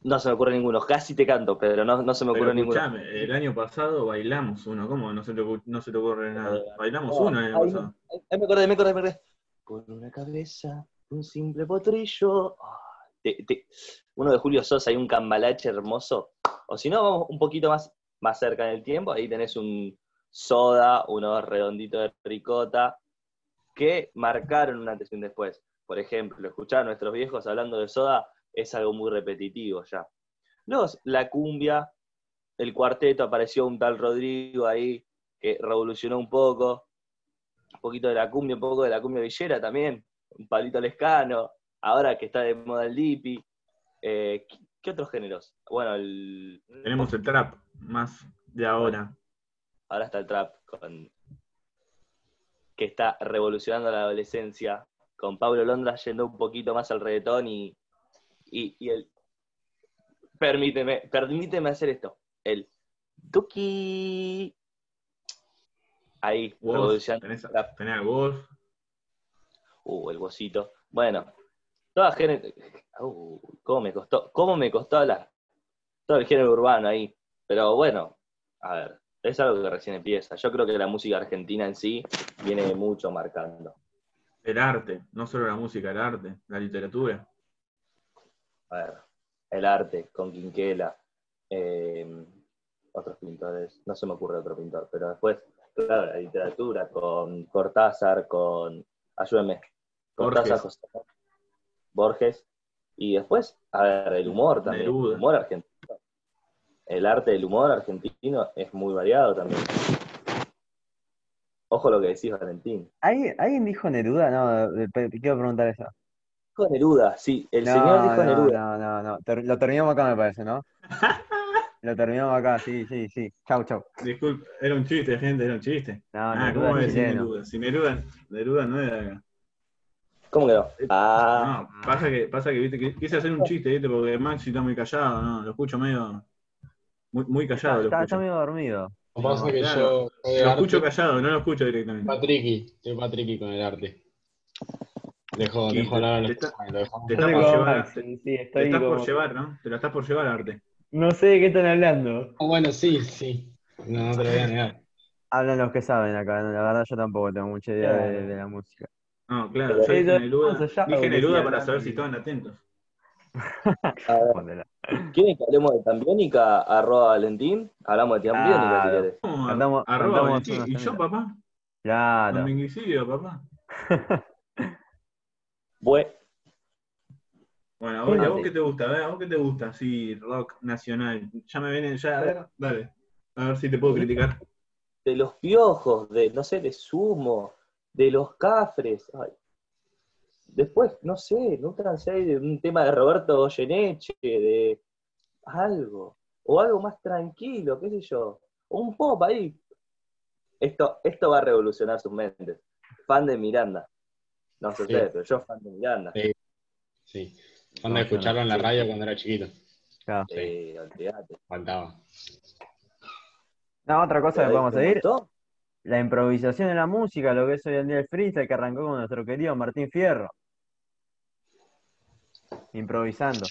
No se me ocurre ninguno. Casi te canto, pero no, no se me ocurre ninguno. escuchame, el año pasado bailamos uno, ¿cómo? No se te, no se te ocurre nada. Bailamos No, uno el año pasado. Ay, me acordé, me acordé, me acordé. Con una cabeza, un simple potrillo. Ah, Uno de Julio Sosa y un cambalache hermoso. O si no, vamos un poquito más, más cerca en el tiempo. Ahí tenés un soda, unos redonditos de ricota, que marcaron un antes y un después. Por ejemplo, escuchar a nuestros viejos hablando de soda es algo muy repetitivo ya. Luego, la cumbia, el cuarteto, apareció un tal Rodrigo ahí que revolucionó un poco un poquito de la cumbia, un poco de la cumbia villera también, un palito lescano, ahora que está de moda el dipi. Eh, ¿qué, qué otros géneros? Bueno, el, Tenemos el trap, más de ahora. ahora está el trap, con, que está revolucionando la adolescencia, con Pablo Londra yendo un poquito más al reggaetón y, y, y el... Permíteme, permíteme hacer esto. El Duki. Ahí, revolucionando tenés, el trap. tenés vos. Uh, el bocito. Bueno, toda gente. Uh, ¿cómo me costó? ¿Cómo me costó hablar? Todo el género urbano ahí. Pero bueno, a ver, es algo que recién empieza. Yo creo que la música argentina en sí viene mucho marcando. El arte, no solo la música, el arte, la literatura. A ver, el arte con Quinquela, eh, otros pintores, no se me ocurre otro pintor, pero después, claro, la literatura con Cortázar, con, ayúdame, Cortázar. José Borges, y después, a ver, el humor también, Neruda. el humor argentino. El arte del humor argentino es muy variado también. Ojo lo que decís, Valentín. ¿Alguien, ¿alguien dijo Neruda? No, te quiero preguntar eso. Dijo Neruda, sí, el no, señor dijo no, Neruda. No, no, no. Ter- lo terminamos acá, me parece, ¿no? [LAUGHS] Lo terminamos acá, sí, sí, sí. Chau, chau. Disculpe, era un chiste, gente, era un chiste. No, ah, Neruda ¿cómo voy a es decir. Neruda? Si Neruda, Neruda no era acá. ¿Cómo que no? Ah, No, pasa que, pasa que, viste, quise hacer un chiste, viste, porque Maxi está muy callado, no, lo escucho medio, muy, muy callado lo Está, está escucho. medio dormido. Lo que pasa es que claro. yo de Lo arte, escucho callado, no lo escucho directamente. Patricky, estoy Patricky con el arte. Dejo, dejo te- hablar a te los está- lo te está soy por como llevar, Maxi, te- sí, Te estás por llevar, ¿no? Te la estás por llevar arte. No sé de qué están hablando. Ah, Bueno, sí, sí. No, no te lo voy a negar. Hablan los que saben acá, ¿no? la verdad yo tampoco tengo mucha idea de, Claro. de la música. No, claro, yo dije ellos Neruda, dije Neruda para saber si estaban atentos. ver. ¿quieren que hablemos de Tambiónica? Arroba Valentín. Hablamos de Tambiónica si. ¿Cómo? Cantamos- Arroba cantamos Valentín. ¿Y yo, papá? Claro. Con papá. [LAUGHS] Bue- Bueno, a vos, ¿y a vos qué te gusta? A ver, ¿a vos qué te gusta? Sí, rock nacional. Ya me vienen, ya, a ver, dale. A ver si te puedo criticar. de los piojos, de, no sé, de sumo, de los cafres. Ay. Después, no sé, no sé, de un tema de Roberto Goyeneche, de algo. O algo más tranquilo, qué sé yo. O un pop ahí. Esto, esto va a revolucionar sus mentes. Fan de Miranda. No sé Sí. ustedes, pero yo fan de Miranda. Sí. Sí. Fan de no. escucharlo en la Sí. radio cuando era chiquito. Claro. Eh, olvidate. Faltaba. No, otra cosa que podemos ¿te seguir, gustó? La improvisación en la música, lo que es hoy en día el freestyle que arrancó con nuestro querido Martín Fierro. Improvisando.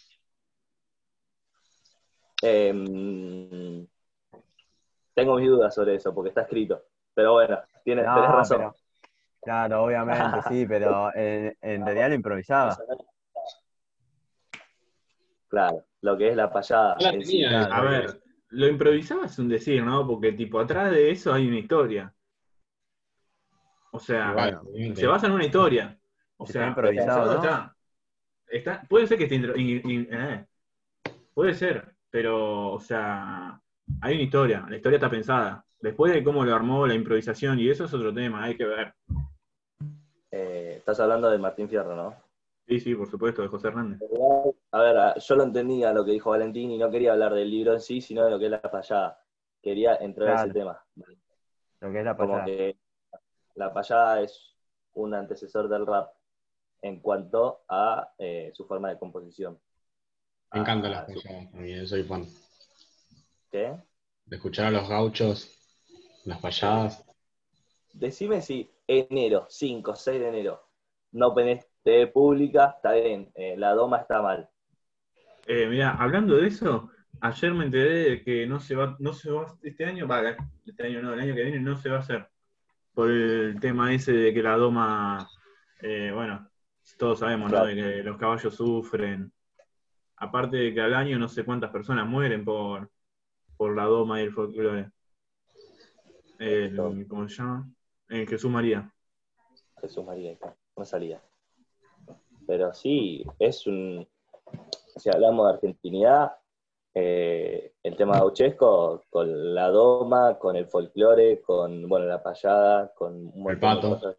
Em, tengo mis dudas sobre eso, porque está escrito. Pero bueno, tienes, No, tenés razón. pero- claro, obviamente, sí, [LAUGHS] pero en, en realidad lo improvisaba. Claro, lo que es la payada. La en sí. tenía, claro. A ver, lo improvisaba es un decir, ¿no? Porque, tipo, atrás de eso hay una historia. O sea, se basa en una historia. O sea, está improvisado, pensado ¿no? está. Está- puede ser que esté intro- in- in- eh, puede ser, pero, o sea, hay una historia, la historia está pensada. Después de cómo lo armó, la improvisación y eso es otro tema, hay que ver. Eh, estás hablando de Martín Fierro, ¿no? Sí, sí, por supuesto, de José Hernández. A ver, a- yo lo entendía lo que dijo Valentín y no quería hablar del libro en sí, sino de lo que es la payada. Quería entrar a ese Claro. tema. Lo que es la Como pasada. que la payada es un antecesor del rap en cuanto a eh, su forma de composición. Me encantan Ah, las su- payadas, también soy fan. ¿Qué? De escuchar a los gauchos, las payadas. Decime si enero, 5, 6 de enero, no tenés TV pública, está bien, eh, la doma está mal. Eh, mira, hablando de eso, ayer me enteré de que no se va, no se va este año, va, este año no, el año que viene no se va a hacer. Por el tema ese de que la doma, eh, bueno, todos sabemos, ¿no? De que los caballos sufren. Aparte de que al año no sé cuántas personas mueren por, por la doma y el folclore. El- ¿Cómo se llama? El Jesús María. Jesús María, está, no salía. Pero sí, es un. Si hablamos de argentinidad, eh, el tema gauchesco, con la doma, con el folclore, con bueno, la payada, con un de pato. cosas.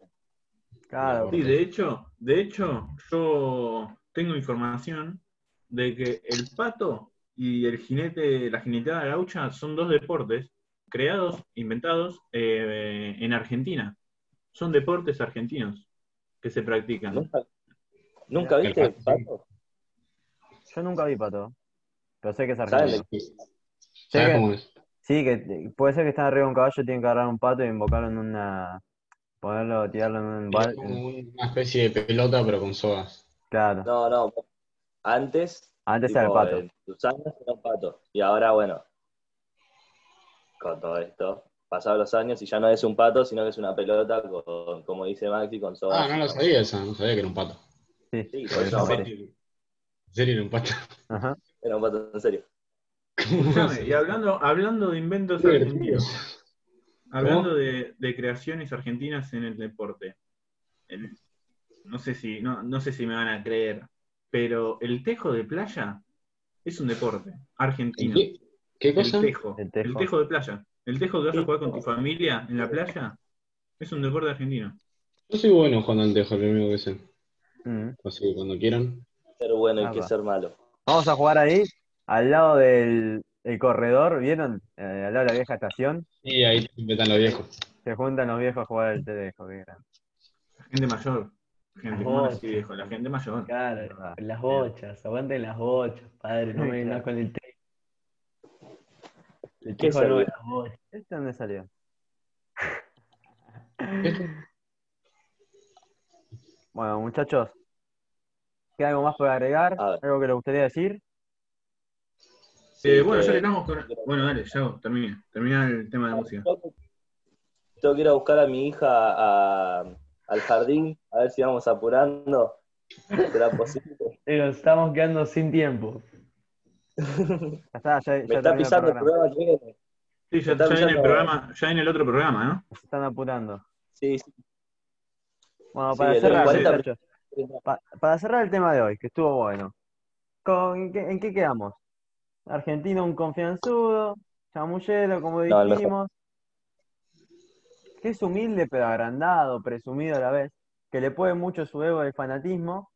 Claro, Sí, de hecho, de hecho, yo tengo información de que el pato y el jinete, la jineteada gaucha son dos deportes creados, inventados eh, en Argentina. Son deportes argentinos que se practican. ¿Nunca, ¿nunca El viste el pato? yo nunca vi pato. Pero sé que es ¿Saben argentino. de ¿Sabes que- cómo es? Sí, que eh, puede ser que están arriba de un caballo, tienen que agarrar un pato y invocarlo en una. ponerlo, tirarlo en un Es bal. como una especie de pelota, pero con sogas. Claro. No, no. Antes, Antes tipo, era el pato. tus años era un pato. Y ahora, bueno, con todo esto, pasados los años y ya no es un pato, sino que es una pelota, con, como dice Maxi, con sogas. Ah, no lo sabía esa, no sabía que era un pato. Sí, Sí, por eso. ¿En serio era un pato? Ajá. Era un pato, en serio. Escuchame, [LAUGHS] y hablando, hablando de inventos argentinos, hablando de, de creaciones argentinas en el deporte, el- no sé si, no, no sé si me van a creer, pero el tejo de playa es un deporte argentino. ¿Qué, qué El cosa? tejo, El el tejo. tejo de playa. El tejo que vas a jugar con tu familia en la playa es un deporte argentino. Yo soy bueno jugando al tejo, lo único que sé. Mm. Así que cuando quieran. Ser bueno Ah, y que ser malo. Vamos a jugar ahí, al lado del el corredor, ¿vieron? Eh, al lado de la vieja estación. Y ahí siempre están los viejos. Se juntan los viejos a jugar al tejo, qué grande. La gente mayor. Gente, Las ¿cómo bochas. así viejo? La gente mayor. Claro, las bochas, aguanten las bochas, padre, no me vengas con el té. El ¿Qué servía? las bochas. ¿Este dónde salió? [LAUGHS] Bueno, muchachos, ¿queda algo más por agregar? ¿Algo que les gustaría decir? Sí, Eh, bueno, ya que estamos con. Bueno, dale, ya termina. Termina el tema de la música. Tengo que ir a buscar a mi hija a- al jardín, a ver si vamos apurando. ¿Será posible? [LAUGHS] Nos estamos quedando sin tiempo. [LAUGHS] Ya está, ya, ya Me está terminó el pisando el programa. programa que viene. Sí, ya, Está ya en el programa, ya en el otro programa, ¿no? Se están apurando. Sí, sí. Bueno, Sí, para el cerrar, 40 muchachos, pa- para cerrar el tema de hoy, que estuvo bueno. ¿Con, en, qué, en qué quedamos? Argentino un confianzudo, chamullero, como No, dijimos, que es humilde pero agrandado, presumido a la vez, que le puede mucho su ego del fanatismo,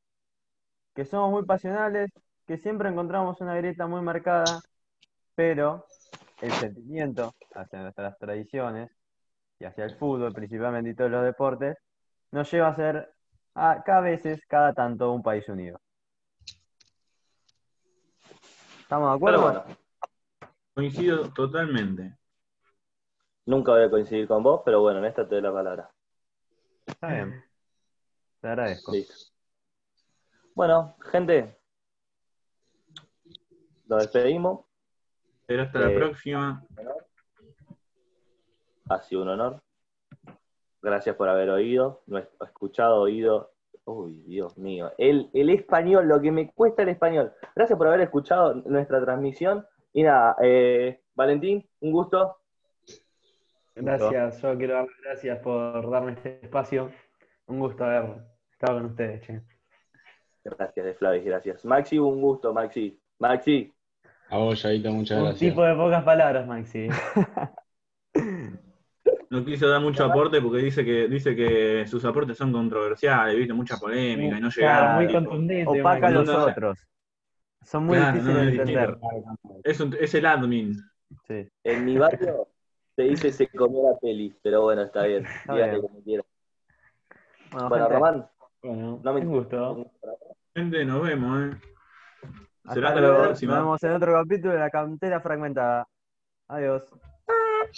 que somos muy pasionales, que siempre encontramos una grieta muy marcada, pero el sentimiento hacia nuestras tradiciones y hacia el fútbol principalmente y todos los deportes, nos lleva a ser a, cada veces, cada tanto, un país unido. ¿Estamos de acuerdo? Pero bueno, Coincido totalmente. nunca voy a coincidir con vos, pero bueno, en esta te doy la palabra. Está bien. Te agradezco. Listo. Bueno, gente, nos despedimos. Pero hasta la Eh, próxima. Ha sido un honor. Gracias por haber oído, no- escuchado, oído. Uy, Dios mío. El, el español, lo que me cuesta el español. Gracias por haber escuchado nuestra transmisión. Y nada, eh, Valentín, un gusto. Gracias, yo quiero dar las gracias por darme este espacio. Un gusto haber estado con ustedes, che. Gracias, de Flavis, gracias. Maxi, un gusto, Maxi. Maxi, A vos, Yaito, muchas Un gracias. tipo de pocas palabras, Maxi. [LAUGHS] No quiso dar mucho aporte porque dice que dice que sus aportes son controversiales, viste, mucha polémica y no Claro, llega. muy contundente. Opaca a los no, otros. Son muy Claro, difíciles no, de es entender. Es, un- es el admin. Sí. En mi barrio se dice se comió la peli, pero bueno, está bien. Díganle bien. como quieran. Bueno, Bueno, gente, Román, Bueno, no me un gusto. Gente, nos vemos, ¿eh? Será hasta hasta la luego. Nos próxima. vemos en otro capítulo de la cantera fragmentada. Adiós.